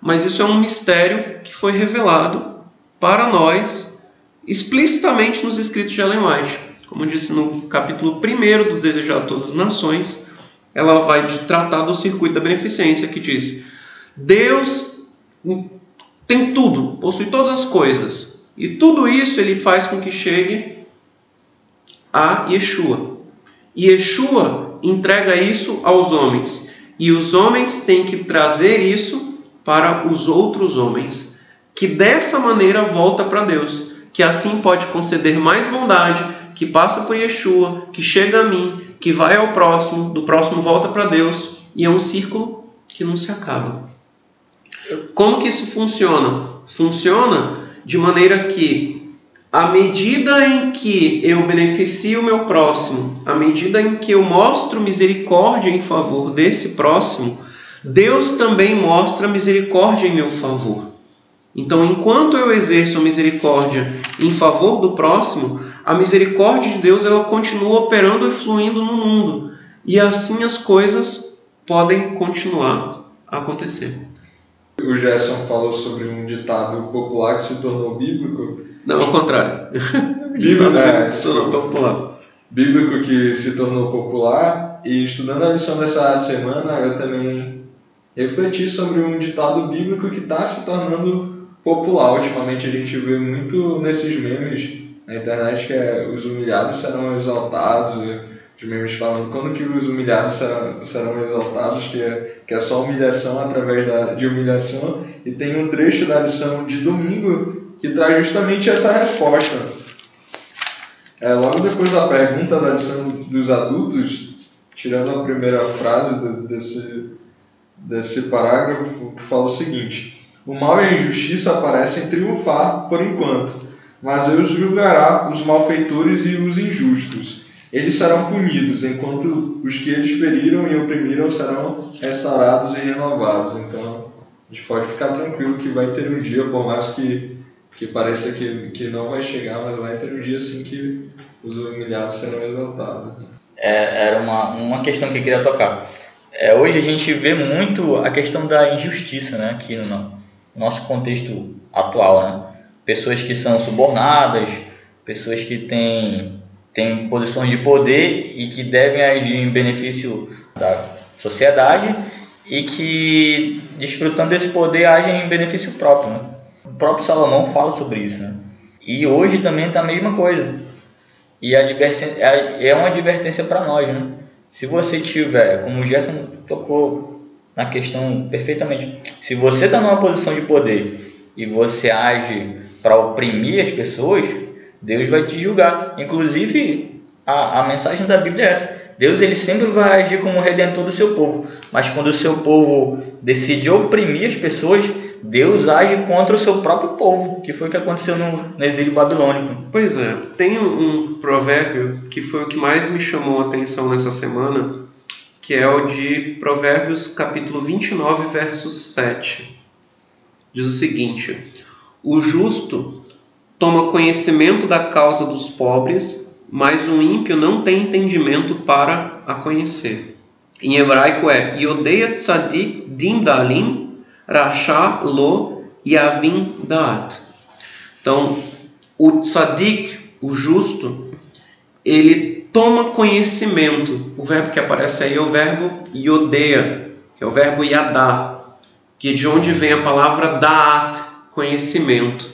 mas isso é um mistério que foi revelado para nós explicitamente nos escritos de Ellen White. Como disse no capítulo 1 do Desejado a Todas as Nações, ela vai tratar do circuito da beneficência, que diz: Deus tem tudo, possui todas as coisas, e tudo isso ele faz com que chegue a Yeshua. E Yeshua entrega isso aos homens, e os homens têm que trazer isso para os outros homens, que dessa maneira volta para Deus, que assim pode conceder mais bondade, que passa por Yeshua, que chega a mim, que vai ao próximo, do próximo volta para Deus, e é um círculo que não se acaba. Como que isso funciona? Funciona de maneira que, à medida em que eu beneficio o meu próximo, à medida em que eu mostro misericórdia em favor desse próximo, Deus também mostra misericórdia em meu favor. Então, enquanto eu exerço a misericórdia em favor do próximo, a misericórdia de Deus ela continua operando e fluindo no mundo. E assim as coisas podem continuar a acontecer. O Gerson falou sobre um ditado popular que se tornou bíblico. Não, ao contrário. Bíblico, é, se tornou popular. Bíblico que se tornou popular. E estudando a lição dessa semana, eu também refleti sobre um ditado bíblico que está se tornando popular. Ultimamente a gente vê muito nesses memes na internet que é os humilhados serão exaltados os memes falando quando que os humilhados serão, serão exaltados, que é, que é só humilhação através da, de humilhação. E tem um trecho da lição de domingo que traz justamente essa resposta. É, logo depois da pergunta da lição dos adultos, tirando a primeira frase de, desse, desse parágrafo, que fala o seguinte: O mal e a injustiça parecem triunfar por enquanto, mas Deus julgará os malfeitores e os injustos eles serão punidos, enquanto os que eles feriram e oprimiram serão restaurados e renovados. Então, a gente pode ficar tranquilo que vai ter um dia, por mais que, que pareça que, que não vai chegar, mas vai ter um dia assim que os humilhados serão exaltados. É, era uma, uma questão que eu queria tocar. É, hoje a gente vê muito a questão da injustiça né, aqui no nosso contexto atual. Né? Pessoas que são subornadas, pessoas que têm têm posições de poder e que devem agir em benefício da sociedade e que, desfrutando desse poder, agem em benefício próprio. Né? O próprio Salomão fala sobre isso. Né? E hoje também está a mesma coisa. E é uma advertência para nós. Né? Se você tiver, como o Gerson tocou na questão perfeitamente, se você está numa posição de poder e você age para oprimir as pessoas, Deus vai te julgar. Inclusive, a, a mensagem da Bíblia é essa. Deus ele sempre vai agir como redentor do seu povo, mas quando o seu povo decide oprimir as pessoas, Deus age contra o seu próprio povo, que foi o que aconteceu no, no exílio babilônico. Pois é, tem um, um provérbio que foi o que mais me chamou a atenção nessa semana, que é o de Provérbios capítulo 29, verso 7. Diz o seguinte: O justo toma conhecimento da causa dos pobres, mas o ímpio não tem entendimento para a conhecer. Em hebraico é Yodeia Tzadik Dim Dalim Rasha Lo Yavim Daat. Então, o Tzadik, o justo, ele toma conhecimento. O verbo que aparece aí é o verbo Yodeia, que é o verbo Yadá, que de onde vem a palavra Daat, conhecimento.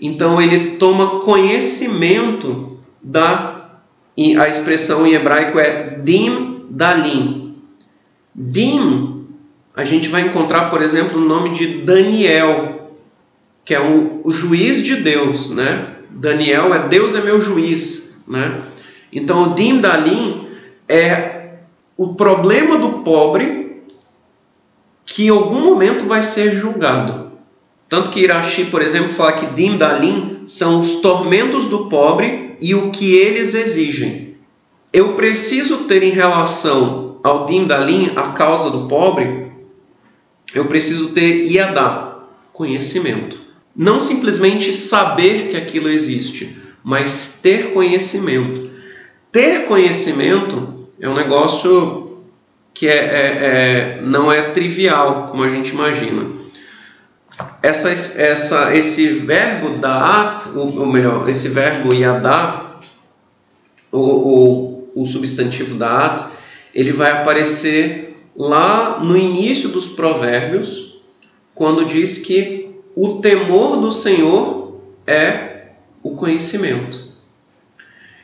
Então ele toma conhecimento da a expressão em hebraico é dim dalim. Dim a gente vai encontrar, por exemplo, o nome de Daniel, que é o, o juiz de Deus, né? Daniel é Deus é meu juiz, né? Então o dim dalim é o problema do pobre que em algum momento vai ser julgado. Tanto que Irashi, por exemplo, fala que Dim Dalim são os tormentos do pobre e o que eles exigem. Eu preciso ter em relação ao Dim Dalim, a causa do pobre, eu preciso ter Iadá, conhecimento. Não simplesmente saber que aquilo existe, mas ter conhecimento. Ter conhecimento é um negócio que é, é, é não é trivial, como a gente imagina. Essa, essa, esse verbo da'at, ou melhor, esse verbo yadá, o, o, o substantivo da'at, ele vai aparecer lá no início dos provérbios, quando diz que o temor do Senhor é o conhecimento.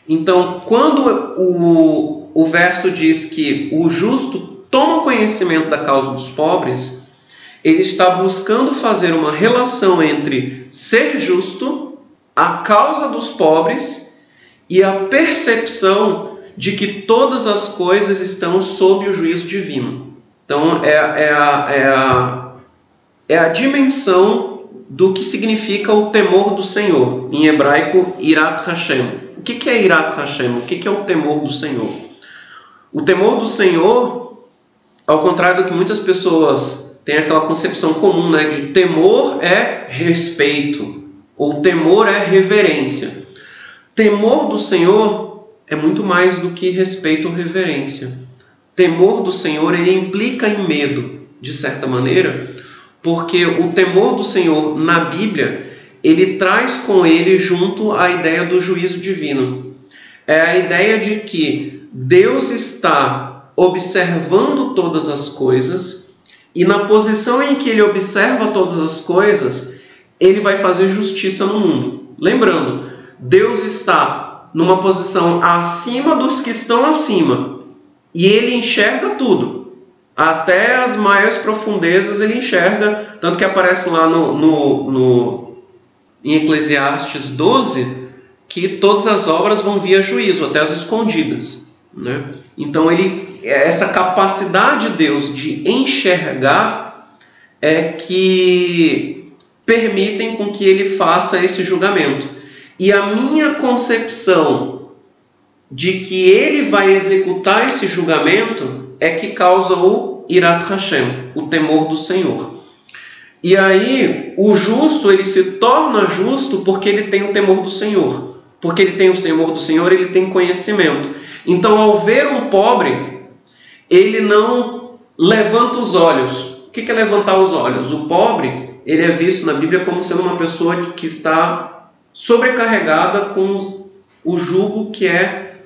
Então, quando o, o verso diz que o justo toma conhecimento da causa dos pobres, ele está buscando fazer uma relação entre ser justo, a causa dos pobres e a percepção de que todas as coisas estão sob o juízo divino. Então, é, é, a, é, a, é a dimensão do que significa o temor do Senhor. Em hebraico, Irat Hashem. O que é Irat Hashem? O que é o temor do Senhor? O temor do Senhor, ao contrário do que muitas pessoas tem aquela concepção comum né, de temor é respeito, ou temor é reverência. Temor do Senhor é muito mais do que respeito ou reverência. Temor do Senhor ele implica em medo, de certa maneira, porque o temor do Senhor na Bíblia ele traz com ele junto a ideia do juízo divino. É a ideia de que Deus está observando todas as coisas e na posição em que ele observa todas as coisas, ele vai fazer justiça no mundo. Lembrando, Deus está numa posição acima dos que estão acima. E ele enxerga tudo. Até as maiores profundezas ele enxerga. Tanto que aparece lá no, no, no em Eclesiastes 12 que todas as obras vão via juízo, até as escondidas. Né? Então ele essa capacidade de Deus de enxergar é que permitem com que ele faça esse julgamento. E a minha concepção de que ele vai executar esse julgamento é que causa o Irat Hashem, o temor do Senhor. E aí, o justo, ele se torna justo porque ele tem o temor do Senhor. Porque ele tem o temor do Senhor, ele tem conhecimento. Então, ao ver um pobre, ele não levanta os olhos. O que é levantar os olhos? O pobre, ele é visto na Bíblia como sendo uma pessoa que está sobrecarregada com o jugo que é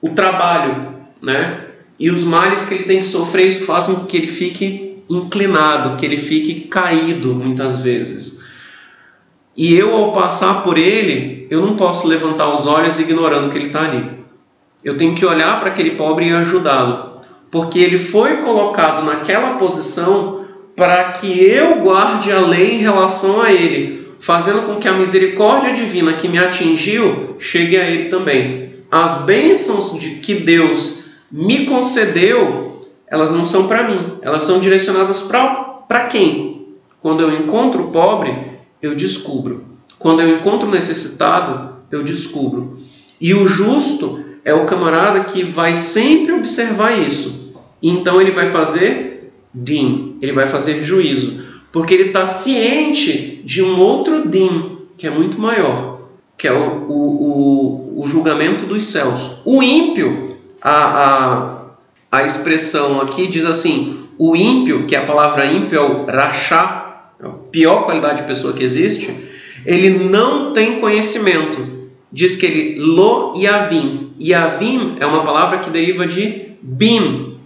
o trabalho, né? E os males que ele tem que sofrer isso fazem com que ele fique inclinado, que ele fique caído muitas vezes. E eu, ao passar por ele, eu não posso levantar os olhos ignorando que ele está ali. Eu tenho que olhar para aquele pobre e ajudá-lo porque ele foi colocado naquela posição para que eu guarde a lei em relação a ele, fazendo com que a misericórdia divina que me atingiu chegue a ele também. As bênçãos de que Deus me concedeu, elas não são para mim, elas são direcionadas para quem? Quando eu encontro o pobre, eu descubro. Quando eu encontro o necessitado, eu descubro. E o justo é o camarada que vai sempre observar isso então ele vai fazer din, ele vai fazer juízo, porque ele está ciente de um outro din que é muito maior, que é o, o, o, o julgamento dos céus. O ímpio, a, a, a expressão aqui diz assim: o ímpio, que a palavra ímpio é o rachá, é a pior qualidade de pessoa que existe, ele não tem conhecimento. Diz que ele lo yavim. Yavim é uma palavra que deriva de bim,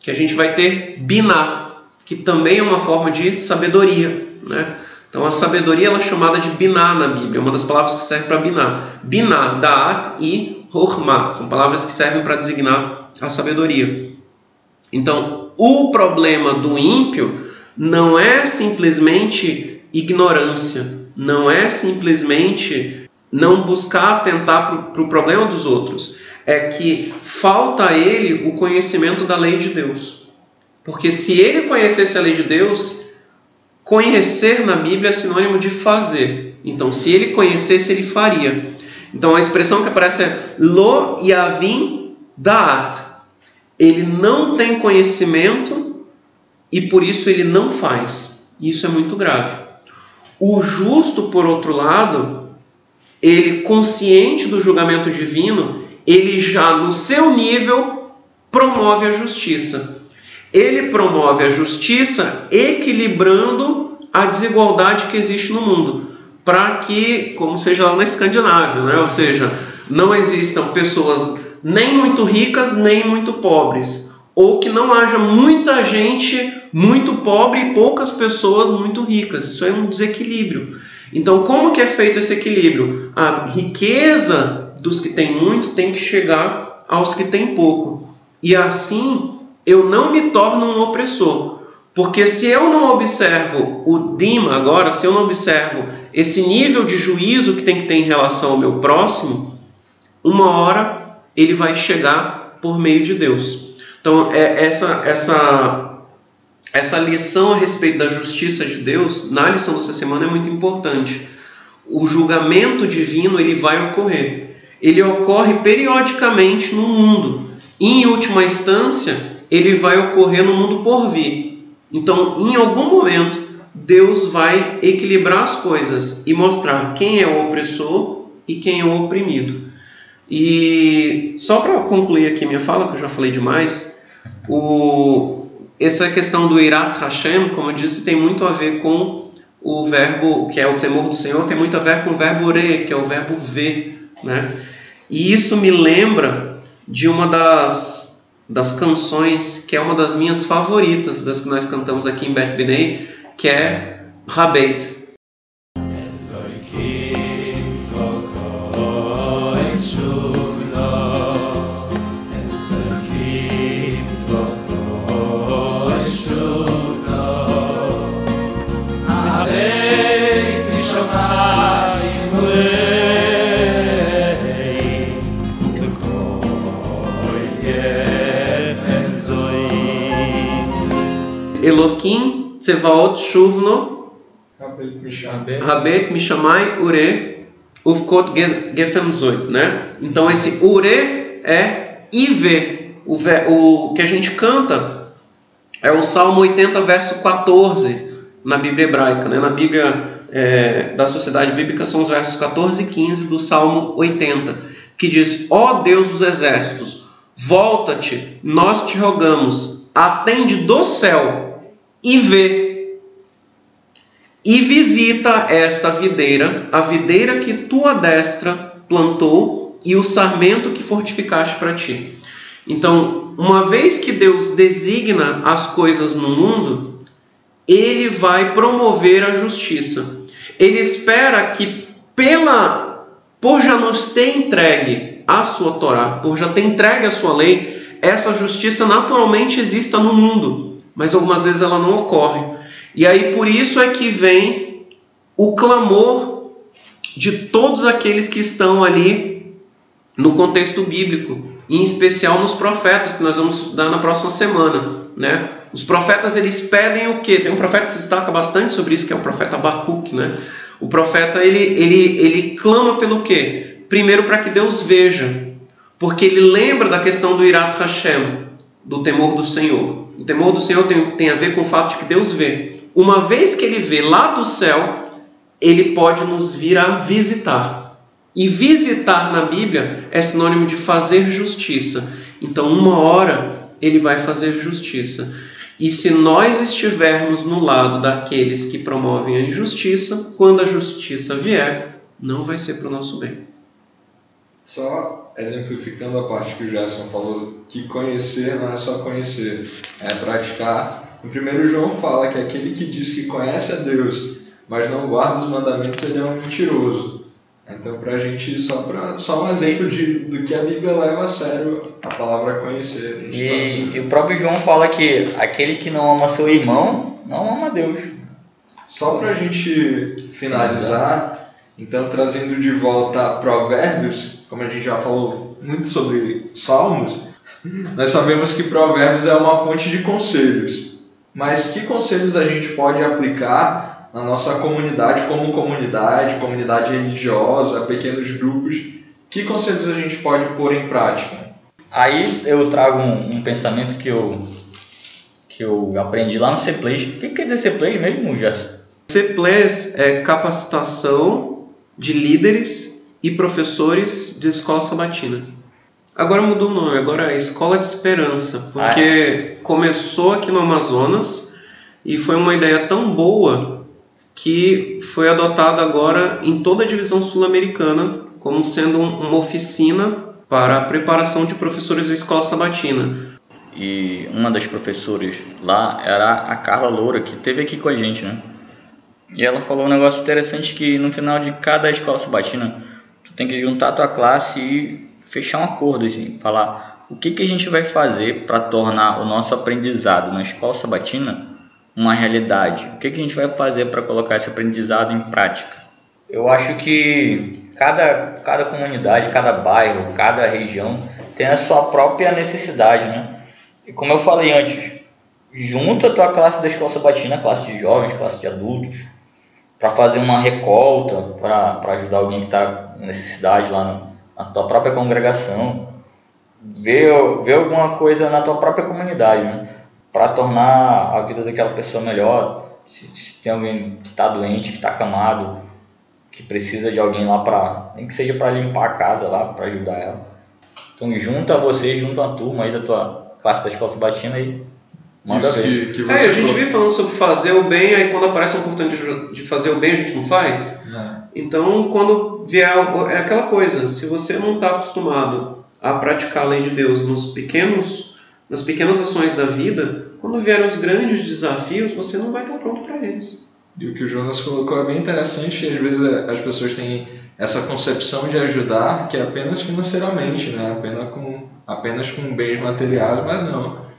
que a gente vai ter biná, que também é uma forma de sabedoria, né? Então a sabedoria ela é chamada de biná na Bíblia, é uma das palavras que serve para biná. Biná, da'at e hormá, são palavras que servem para designar a sabedoria. Então, o problema do ímpio não é simplesmente ignorância, não é simplesmente não buscar atentar para o pro problema dos outros é que falta a ele o conhecimento da lei de Deus. Porque se ele conhecesse a lei de Deus, conhecer na Bíblia é sinônimo de fazer. Então, se ele conhecesse, ele faria. Então, a expressão que aparece é lo yavim da'at. Ele não tem conhecimento e por isso ele não faz. Isso é muito grave. O justo, por outro lado, ele consciente do julgamento divino, ele já no seu nível promove a justiça. Ele promove a justiça equilibrando a desigualdade que existe no mundo, para que, como seja lá na Escandinávia, né? ou seja, não existam pessoas nem muito ricas nem muito pobres, ou que não haja muita gente muito pobre e poucas pessoas muito ricas. Isso é um desequilíbrio. Então, como que é feito esse equilíbrio? A riqueza dos que têm muito tem que chegar aos que têm pouco. E assim, eu não me torno um opressor. Porque se eu não observo o Dima agora, se eu não observo esse nível de juízo que tem que ter em relação ao meu próximo, uma hora ele vai chegar por meio de Deus. Então, é essa essa essa lição a respeito da justiça de Deus, na lição dessa semana, é muito importante. O julgamento divino ele vai ocorrer. Ele ocorre periodicamente no mundo. E, em última instância, ele vai ocorrer no mundo por vir. Então, em algum momento, Deus vai equilibrar as coisas e mostrar quem é o opressor e quem é o oprimido. E só para concluir aqui minha fala, que eu já falei demais, o, essa questão do Irat Hashem, como eu disse, tem muito a ver com o verbo, que é o temor do Senhor, tem muito a ver com o verbo re, que é o verbo ver, né? E isso me lembra de uma das, das canções que é uma das minhas favoritas, das que nós cantamos aqui em Bet Binei, que é Rabeit. Eloquim Tsevaot Shuvno Rabet Mishamai Ure Ufkot Gefen Zoit, né? Então esse Ure é IV, o, o que a gente canta é o Salmo 80 verso 14 na Bíblia hebraica, né? Na Bíblia é, da Sociedade Bíblica são os versos 14 e 15 do Salmo 80, que diz: Ó oh Deus dos exércitos, volta-te, nós te rogamos, atende do céu e vê e visita esta videira, a videira que tua destra plantou e o sarmento que fortificaste para ti. Então, uma vez que Deus designa as coisas no mundo, ele vai promover a justiça. Ele espera que pela por já nos ter entregue a sua Torá, por já ter entregue a sua lei, essa justiça naturalmente exista no mundo mas algumas vezes ela não ocorre. E aí por isso é que vem o clamor de todos aqueles que estão ali no contexto bíblico, em especial nos profetas que nós vamos estudar na próxima semana, né? Os profetas eles pedem o quê? Tem um profeta que se destaca bastante sobre isso, que é o profeta Abacuque, né? O profeta ele ele ele clama pelo quê? Primeiro para que Deus veja, porque ele lembra da questão do Irat Hashem, do temor do Senhor. O temor do Senhor tem, tem a ver com o fato de que Deus vê. Uma vez que ele vê lá do céu, ele pode nos vir a visitar. E visitar na Bíblia é sinônimo de fazer justiça. Então, uma hora ele vai fazer justiça. E se nós estivermos no lado daqueles que promovem a injustiça, quando a justiça vier, não vai ser para o nosso bem. Só exemplificando a parte que o Gerson falou, que conhecer não é só conhecer, é praticar. No primeiro João fala que aquele que diz que conhece a Deus, mas não guarda os mandamentos, ele é um mentiroso. Então, para a gente, só, pra, só um exemplo de, do que a Bíblia leva a sério a palavra conhecer. A e, tá e o próprio João fala que aquele que não ama seu irmão, não ama Deus. Só para a gente finalizar, então, trazendo de volta Provérbios, como a gente já falou muito sobre Salmos, nós sabemos que Provérbios é uma fonte de conselhos. Mas que conselhos a gente pode aplicar na nossa comunidade, como comunidade, comunidade religiosa, pequenos grupos? Que conselhos a gente pode pôr em prática? Aí eu trago um, um pensamento que eu, que eu aprendi lá no CPLAys. O que quer dizer CPLAys mesmo, Gerson? CPLAys é capacitação de líderes e professores de escola sabatina. Agora mudou o nome, agora é Escola de Esperança, porque ah, é? começou aqui no Amazonas e foi uma ideia tão boa que foi adotado agora em toda a divisão sul-americana como sendo uma oficina para a preparação de professores da escola sabatina. E uma das professoras lá era a Carla Loura, que teve aqui com a gente, né? E ela falou um negócio interessante que no final de cada escola sabatina, tu tem que juntar a tua classe e fechar um acordo, assim, falar o que, que a gente vai fazer para tornar o nosso aprendizado na escola sabatina uma realidade. O que, que a gente vai fazer para colocar esse aprendizado em prática? Eu acho que cada, cada comunidade, cada bairro, cada região tem a sua própria necessidade, né? E como eu falei antes, junta a tua classe da escola sabatina, classe de jovens, classe de adultos, para fazer uma recolta, para ajudar alguém que está com necessidade lá na, na, tua própria congregação, ver, ver alguma coisa na tua própria comunidade, né? para tornar a vida daquela pessoa melhor. Se, se tem alguém que está doente, que está acamado, que precisa de alguém lá para, nem que seja para limpar a casa lá, para ajudar ela. Então junta você, junta a turma aí da tua classe da escola sabatina aí Manda Isso. Que, que é, a gente vive falando sobre fazer o bem, aí quando aparece uma oportunidade de fazer o bem, a gente não faz. É. Então, quando vier. É aquela coisa, se você não está acostumado a praticar a lei de Deus nos pequenos, nas pequenas ações da vida, quando vierem os grandes desafios, você não vai estar pronto para eles. E o que o Jonas colocou é bem interessante, às vezes é, as pessoas têm essa concepção de ajudar que é apenas financeiramente, né? apenas, com, apenas com bens materiais, mas não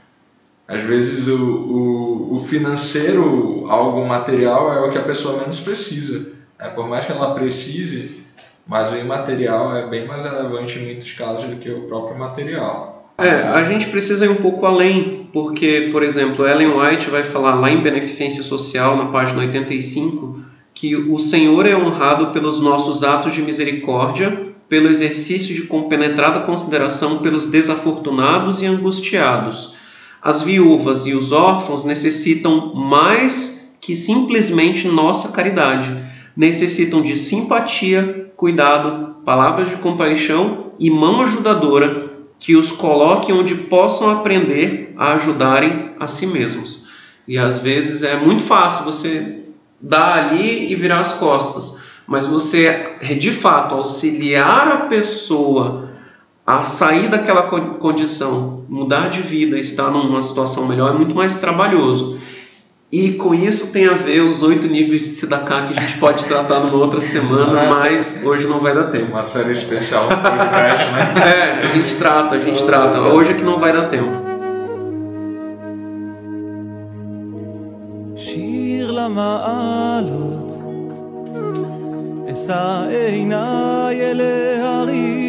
às vezes o, o, o, financeiro, algo material, é o que a pessoa menos precisa. É, por mais que ela precise, mas o imaterial é bem mais relevante em muitos casos do que o próprio material. É, a gente precisa ir um pouco além, porque, por exemplo, Ellen White vai falar lá em Beneficência Social, na página 85, que o Senhor é honrado pelos nossos atos de misericórdia, pelo exercício de compenetrada consideração pelos desafortunados e angustiados as viúvas e os órfãos necessitam mais que simplesmente nossa caridade. Necessitam de simpatia, cuidado, palavras de compaixão e mão ajudadora que os coloque onde possam aprender a ajudarem a si mesmos. E às vezes é muito fácil você dar ali e virar as costas, mas você de fato auxiliar a pessoa a sair daquela condição, mudar de vida, estar numa situação melhor é muito mais trabalhoso. E com isso tem a ver os oito níveis de Siddhaka que a gente pode tratar numa outra semana, mas hoje não vai dar tempo. Uma série especial no podcast, né? É, a gente trata, a gente trata. Hoje é que não vai dar tempo. שיר למעלות, אשא עיניי אל ההרים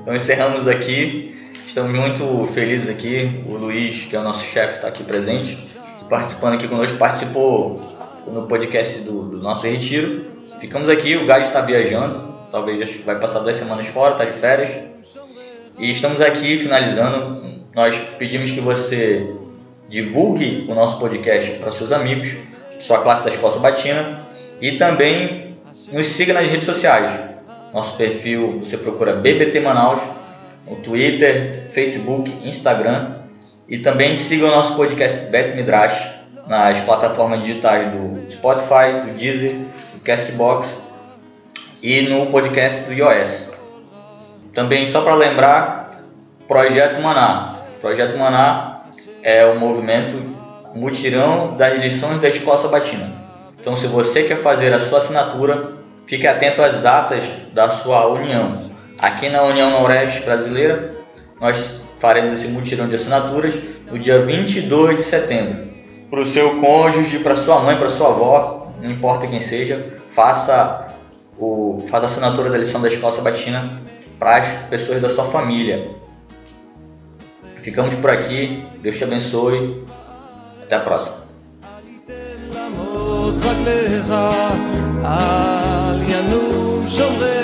então encerramos aqui. Estamos muito felizes aqui. O Luiz, que é o nosso chefe, está aqui presente, participando aqui conosco. Participou no podcast do, do nosso retiro. Ficamos aqui. O Gade está viajando. Talvez vai passar duas semanas fora, está de férias. E estamos aqui finalizando. Nós pedimos que você divulgue o nosso podcast para seus amigos, sua classe da Escola Sabatina e também nos siga nas redes sociais. Nosso perfil você procura BBT Manaus no Twitter, Facebook, Instagram e também siga o nosso podcast Bet Midrash nas plataformas digitais do Spotify, do Deezer, do Castbox e no podcast do iOS. Também só para lembrar, Projeto Maná. Projeto Maná é o movimento mutirão das lições da Escola Sabatina. Então, se você quer fazer a sua assinatura, fique atento às datas da sua união. Aqui na União Noroeste Brasileira, nós faremos esse mutirão de assinaturas no dia 22 de setembro. Para o seu cônjuge, para sua mãe, para sua avó, não importa quem seja, faça, o, faça a assinatura da lição da Escola Sabatina para as pessoas da sua família. Ficamos por aqui. Deus te abençoe. Até a próxima. רגליך, אל ינום שומריך,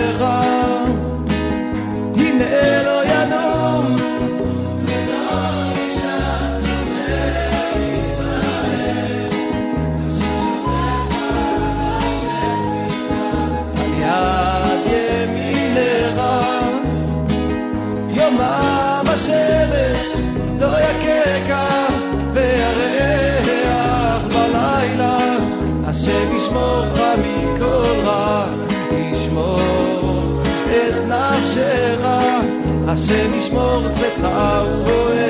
השם ישמור צאתך ורואה